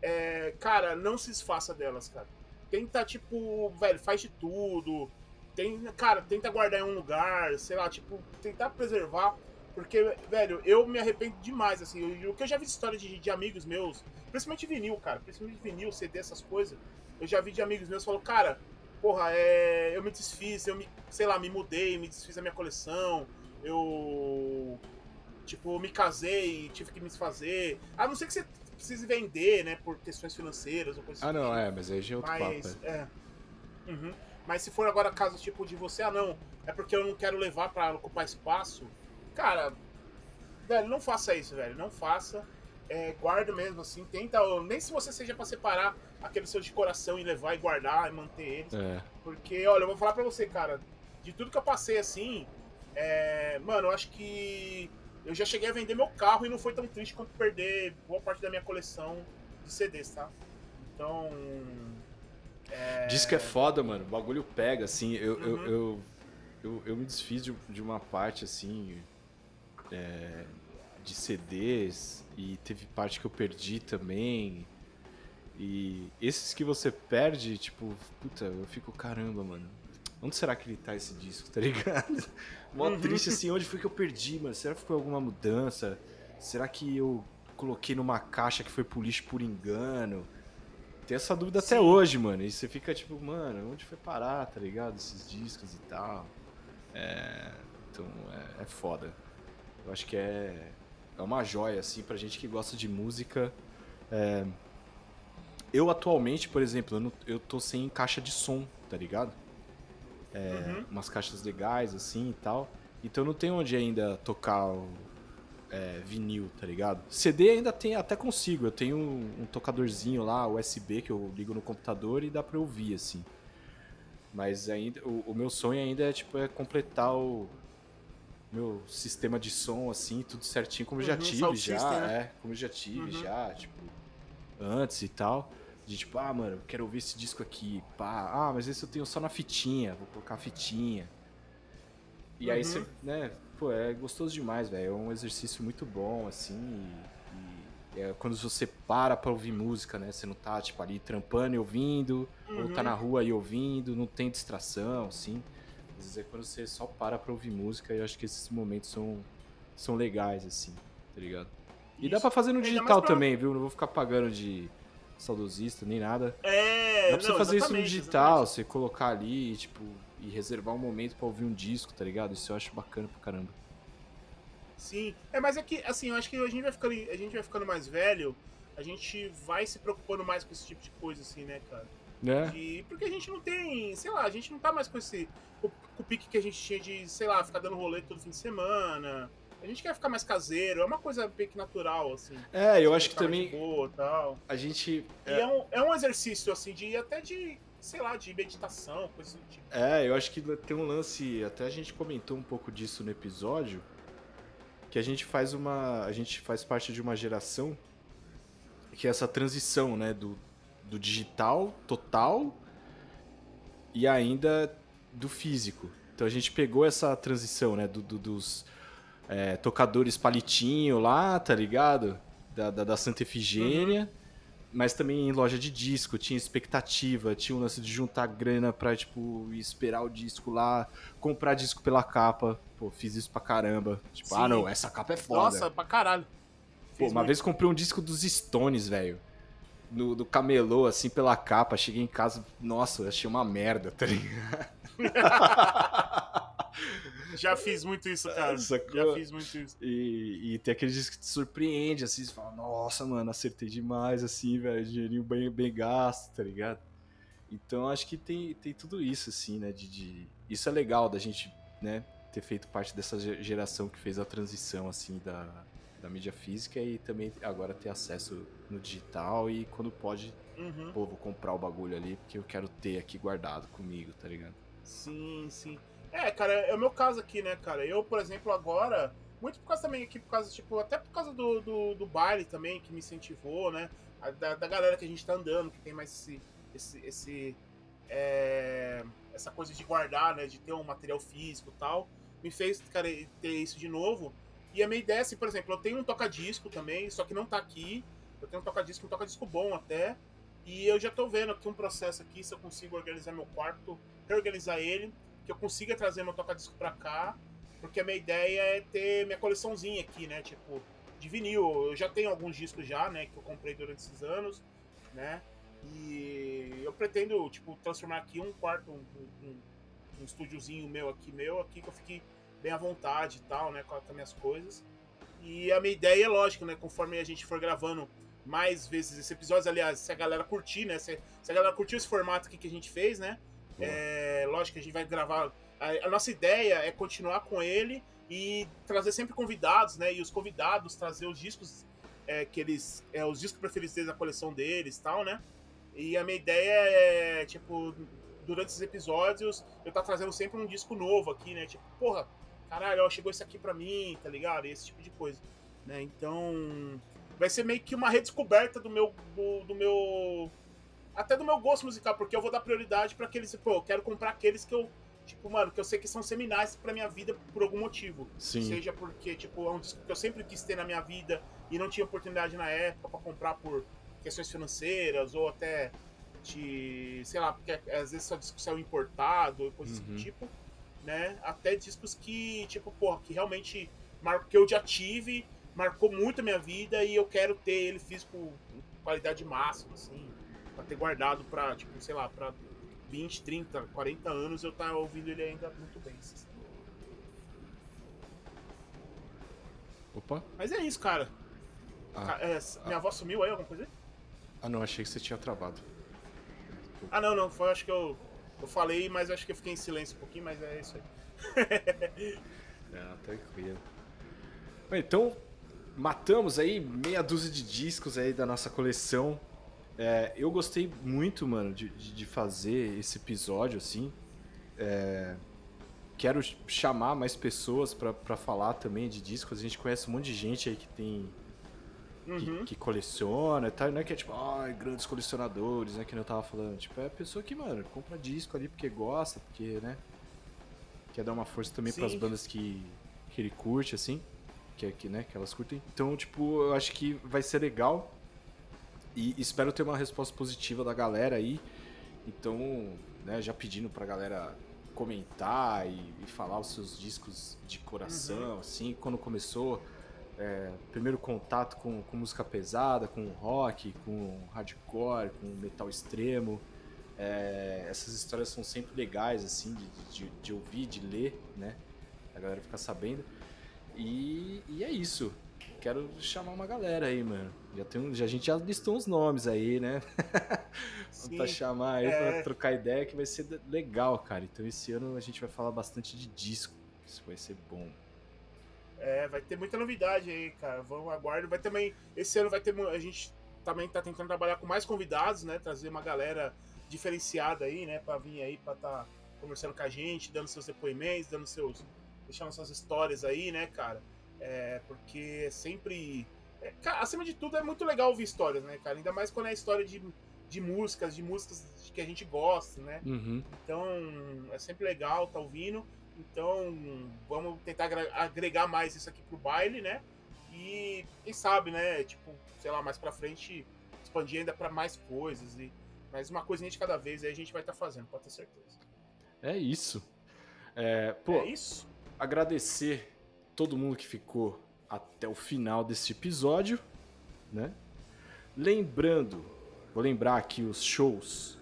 é, cara, não se desfaça delas, cara. Tenta, tipo, velho, faz de tudo. Tem, cara, tenta guardar em um lugar, sei lá, tipo, tentar preservar. Porque, velho, eu me arrependo demais, assim. O que eu já vi de história de, de amigos meus, principalmente vinil, cara, principalmente vinil, CD, essas coisas. Eu já vi de amigos meus falou, cara, porra, é, eu me desfiz, eu me, sei lá, me mudei, me desfiz da minha coleção, eu, tipo, me casei tive que me desfazer. A não ser que você precise vender, né, por questões financeiras ou coisa Ah, não, é, mas aí já é outro papo. Mas, é. é. Uhum. Mas se for agora caso tipo de você, ah não, é porque eu não quero levar pra ocupar espaço, cara, velho, não faça isso, velho, não faça. É, guarda mesmo, assim, tenta, nem se você seja pra separar aqueles seus de coração e levar e guardar e manter eles. É. Porque, olha, eu vou falar pra você, cara, de tudo que eu passei assim, é, mano, eu acho que eu já cheguei a vender meu carro e não foi tão triste quanto perder boa parte da minha coleção de CDs, tá? Então. É... Diz que é foda, mano. O bagulho pega, assim. Eu, eu, Uhum. eu, eu, eu me desfiz de, de uma parte, assim. é, de CDs. E teve parte que eu perdi também. E esses que você perde, tipo, puta, eu fico, caramba, mano. Onde será que ele tá esse disco, tá ligado? Mó Uhum. triste assim, onde foi que eu perdi, mano? Será que foi alguma mudança? Será que eu coloquei numa caixa que foi pro lixo por engano? Tem essa dúvida até Sim. hoje, mano. E você fica tipo, mano, onde foi parar, tá ligado? Esses discos e tal. É, Então, é, é foda. Eu acho que é, é uma joia, assim, pra gente que gosta de música. É, Eu atualmente, por exemplo, eu, não- eu tô sem caixa de som, tá ligado? É, Uhum. Umas caixas legais, assim e tal. Então não tem onde ainda tocar o é, vinil, tá ligado? CD ainda tem, até consigo. Eu tenho um, um tocadorzinho lá, USB, que eu ligo no computador e dá pra ouvir, assim. Mas ainda, o, o meu sonho ainda é, tipo, é completar o meu sistema de som, assim, tudo certinho, como eu já Uhum, tive já, system, né? é, como eu já tive Uhum. já, tipo, antes e tal. De tipo, ah, mano, quero ouvir esse disco aqui, pá. Ah, mas esse eu tenho só na fitinha, vou colocar a fitinha. E aí você, né, pô, é gostoso demais, velho. É um exercício muito bom, assim. E, e é quando você para pra ouvir música, né? Você não tá, tipo, ali trampando e ouvindo, ou tá Uhum. na rua e ouvindo, não tem distração, assim. Às vezes é quando você só para pra ouvir música e eu acho que esses momentos são, são legais, assim, tá ligado? E dá Isso. pra fazer no digital pra- também, viu? Não vou ficar pagando de saudosista nem nada. É, Dá pra você não, fazer isso no digital, exatamente. você colocar ali e, tipo, e reservar um momento pra ouvir um disco, tá ligado? Isso eu acho bacana pra caramba. Sim. É, mas é que, assim, eu acho que a gente vai ficando, a gente vai ficando mais velho, a gente vai se preocupando mais com esse tipo de coisa, assim, né, cara? Né? De- porque a gente não tem, sei lá, a gente não tá mais com esse. Com, com o pique que a gente tinha de, sei lá, ficar dando rolê todo fim de semana. A gente quer ficar mais caseiro, é uma coisa bem que natural, assim. É, eu acho que mais também Boa, tal. a gente. E é um, é um exercício, assim, de até de, sei lá, de meditação, coisa do tipo. É, eu acho que tem um lance. Até a gente comentou um pouco disso no episódio. Que a gente faz uma. A gente faz parte de uma geração que é essa transição, né? Do, do digital total e ainda do físico. Então a gente pegou essa transição, né? do- do- dos é, tocadores palitinho lá, tá ligado? Da, da, da Santa Efigênia. Mas também em loja de disco, tinha expectativa, tinha o lance de juntar grana pra, tipo, esperar o disco lá, comprar disco pela capa. Pô, fiz isso pra caramba. Tipo, Sim. ah não, essa capa é foda. Nossa, pra caralho. Pô, uma vez comprei um disco dos Stones, velho. No, do camelô, assim, pela capa. Cheguei em casa, nossa, achei uma merda, tá ligado? Já fiz muito isso, cara. Sacou? Já fiz muito isso. E, e tem aquele disco que te surpreende, assim, você fala, nossa, mano, acertei demais, assim, velho, dinheirinho bem, bem gasto, tá ligado? Então acho que tem, tem tudo isso, assim, né, de, de- Isso é legal da gente, né, ter feito parte dessa ge- geração que fez a transição, assim, da, da mídia física e também agora ter acesso no digital e quando pode, Uhum. pô, vou comprar o bagulho ali porque eu quero ter aqui guardado comigo, tá ligado? Sim, sim. É, cara, é o meu caso aqui, né, cara? Eu, por exemplo, agora, muito por causa também aqui, por causa, tipo, até por causa do, do, do baile também, que me incentivou, né? A- Da, da galera que a gente tá andando, que tem mais esse. esse, esse é, essa coisa de guardar, né? De ter um material físico e tal. Me fez, cara, ter isso de novo. E a minha ideia, assim, por exemplo, eu tenho um toca-disco também, só que não tá aqui. Eu tenho um toca-disco, um toca-disco bom até. E eu já tô vendo aqui um processo aqui, se eu consigo organizar meu quarto, reorganizar ele, que eu consiga trazer meu toca-disco pra cá, porque a minha ideia é ter minha coleçãozinha aqui, né? Tipo, de vinil. Eu já tenho alguns discos já, né? Que eu comprei durante esses anos, né? E eu pretendo, tipo, transformar aqui um quarto, um, um, um estúdiozinho meu aqui, meu, aqui, que eu fique bem à vontade e tal, né? Com, com as minhas coisas. E a minha ideia é lógico, né? Conforme a gente for gravando mais vezes esse episódio, aliás, se a galera curtir, né? Se, se a galera curtir esse formato aqui que a gente fez, né? É, lógico que a gente vai gravar. A, a nossa ideia é continuar com ele e trazer sempre convidados, né? E os convidados trazer os discos é, que eles. É, os discos preferidos deles, a coleção deles e tal, né? E a minha ideia é, tipo, durante esses episódios, eu tá trazendo sempre um disco novo aqui, né? Tipo, porra, caralho, ó, chegou esse aqui pra mim, tá ligado? Esse tipo de coisa. Né? Então. Vai ser meio que uma redescoberta do meu. do, do meu. Até do meu gosto musical, porque eu vou dar prioridade pra aqueles. Pô, eu quero comprar aqueles que eu. Tipo, mano, que eu sei que são seminais pra minha vida por algum motivo. Sim. Seja porque, tipo, é um disco que eu sempre quis ter na minha vida e não tinha oportunidade na época pra comprar por questões financeiras ou até de, sei lá, porque às vezes só disco saiu importado, coisas Uhum. do tipo, né? Até discos que, tipo, porra, que realmente mar... que eu já tive, marcou muito a minha vida e eu quero ter ele físico qualidade máxima, assim, pra ter guardado pra, tipo, sei lá, pra 20, 30, 40 anos eu tá ouvindo ele ainda muito bem. assim. Opa. Mas é isso, cara. Ah. É, minha voz sumiu aí, alguma coisa? Ah, não, achei que você tinha travado. Ah, não, não. Foi, acho que eu, eu falei, mas acho que eu fiquei em silêncio um pouquinho, mas é isso aí. Ah, tranquilo. Então, matamos aí meia dúzia de discos aí da nossa coleção. É, eu gostei muito, mano, de, de fazer esse episódio, assim. É, quero ch- chamar mais pessoas pra, pra falar também de discos. A gente conhece um monte de gente aí que tem. que, Uhum. que coleciona e tal. Não é que é tipo, ai, grandes colecionadores, né? Que eu tava falando. Tipo, é a pessoa que, mano, compra disco ali porque gosta, porque, né? quer dar uma força também para as bandas que, que ele curte, assim, que, que, né, que elas curtem. Então, tipo, eu acho que vai ser legal e espero ter uma resposta positiva da galera aí. Então, né, já pedindo pra galera comentar e, e falar os seus discos de coração, uhum. assim, quando começou, é, primeiro contato com, com, música pesada, com rock, com hardcore, com metal extremo. É, essas histórias são sempre legais, assim, de, de, de, ouvir, de ler, né? A galera ficar sabendo. E, e é isso. Quero chamar uma galera aí, mano. Já tem, já, a gente já listou uns nomes aí, né? pra chamar aí, é... pra trocar ideia, que vai ser legal, cara. Então esse ano a gente vai falar bastante de disco. Isso vai ser bom. É, vai ter muita novidade aí, cara. Vamos aguardar. Vai também. Esse ano vai ter. A gente também tá tentando trabalhar com mais convidados, né? Trazer uma galera diferenciada aí, né? Pra vir aí, pra estar tá conversando com a gente, dando seus depoimentos, dando seus. deixando suas histórias aí, né, cara? É, porque sempre. É, cara, acima de tudo, é muito legal ouvir histórias, né, cara? Ainda mais quando é história de, de músicas, de músicas que a gente gosta, né? Uhum. Então, é sempre legal tá ouvindo. Então, vamos tentar agregar mais isso aqui pro baile, né? E quem sabe, né? Tipo, sei lá, mais pra frente, expandir ainda para mais coisas. E mais uma coisinha de cada vez aí a gente vai estar tá fazendo, pode ter certeza. É isso. É, pô, é isso. Agradecer todo mundo que ficou até o final desse episódio, né? Lembrando, vou lembrar aqui os shows.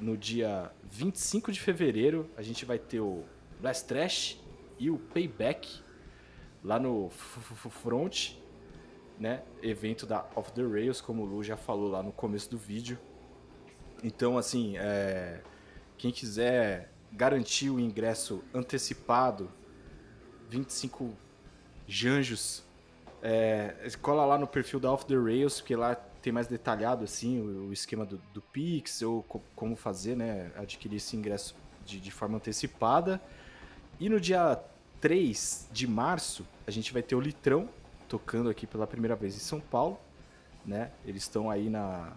No dia 25 de fevereiro, a gente vai ter o Blast Trash e o Payback lá no Front, né? Evento da Off the Rails, como o Lu já falou lá no começo do vídeo. Então, assim, é... quem quiser garantir o ingresso antecipado, 25 Janjos. É, cola lá no perfil da Off the Rails, porque lá tem mais detalhado assim o, o esquema do, do Pix, ou co como fazer, né? Adquirir esse ingresso de, de forma antecipada. E no dia 3 de março, a gente vai ter o Litrão tocando aqui pela primeira vez em São Paulo. Né? Eles estão aí na,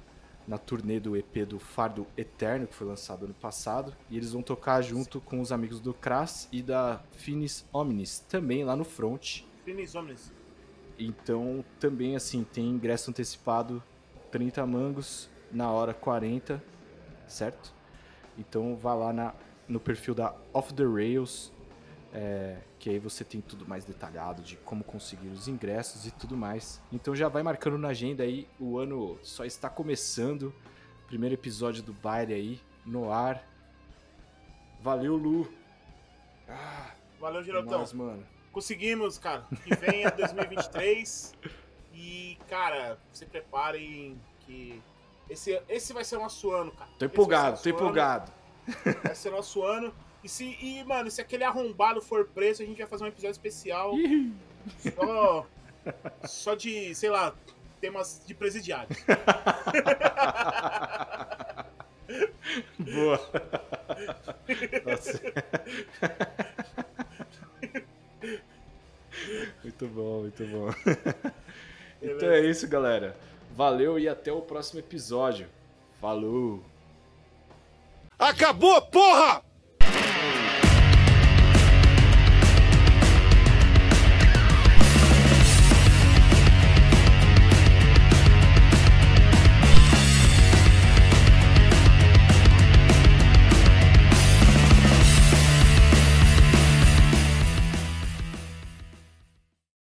na turnê do EP do Fardo Eterno, que foi lançado ano passado. E eles vão tocar junto com os amigos do Crass e da Finis Omnis, também lá no front. Finis Omnis. Então, também assim, tem ingresso antecipado 30 mangos na hora 40, certo? Então vá lá na, no perfil da Off the Rails, é, que aí você tem tudo mais detalhado de como conseguir os ingressos e tudo mais. Então já vai marcando na agenda aí, o ano só está começando. Primeiro episódio do baile aí, no ar. Valeu, Lu. Ah, Valeu, Girotão. mano. Conseguimos, cara. Que venha 2023. e, cara, se preparem que esse, esse vai ser o nosso ano, cara. Tô empolgado, tô empolgado. Vai ser o nosso ano. E, se, e, mano, se aquele arrombado for preso, a gente vai fazer um episódio especial. só, só de, sei lá, temas de presidiário. Boa. Nossa. Muito bom, muito bom. então é isso, galera. Valeu e até o próximo episódio. Falou! Acabou, porra!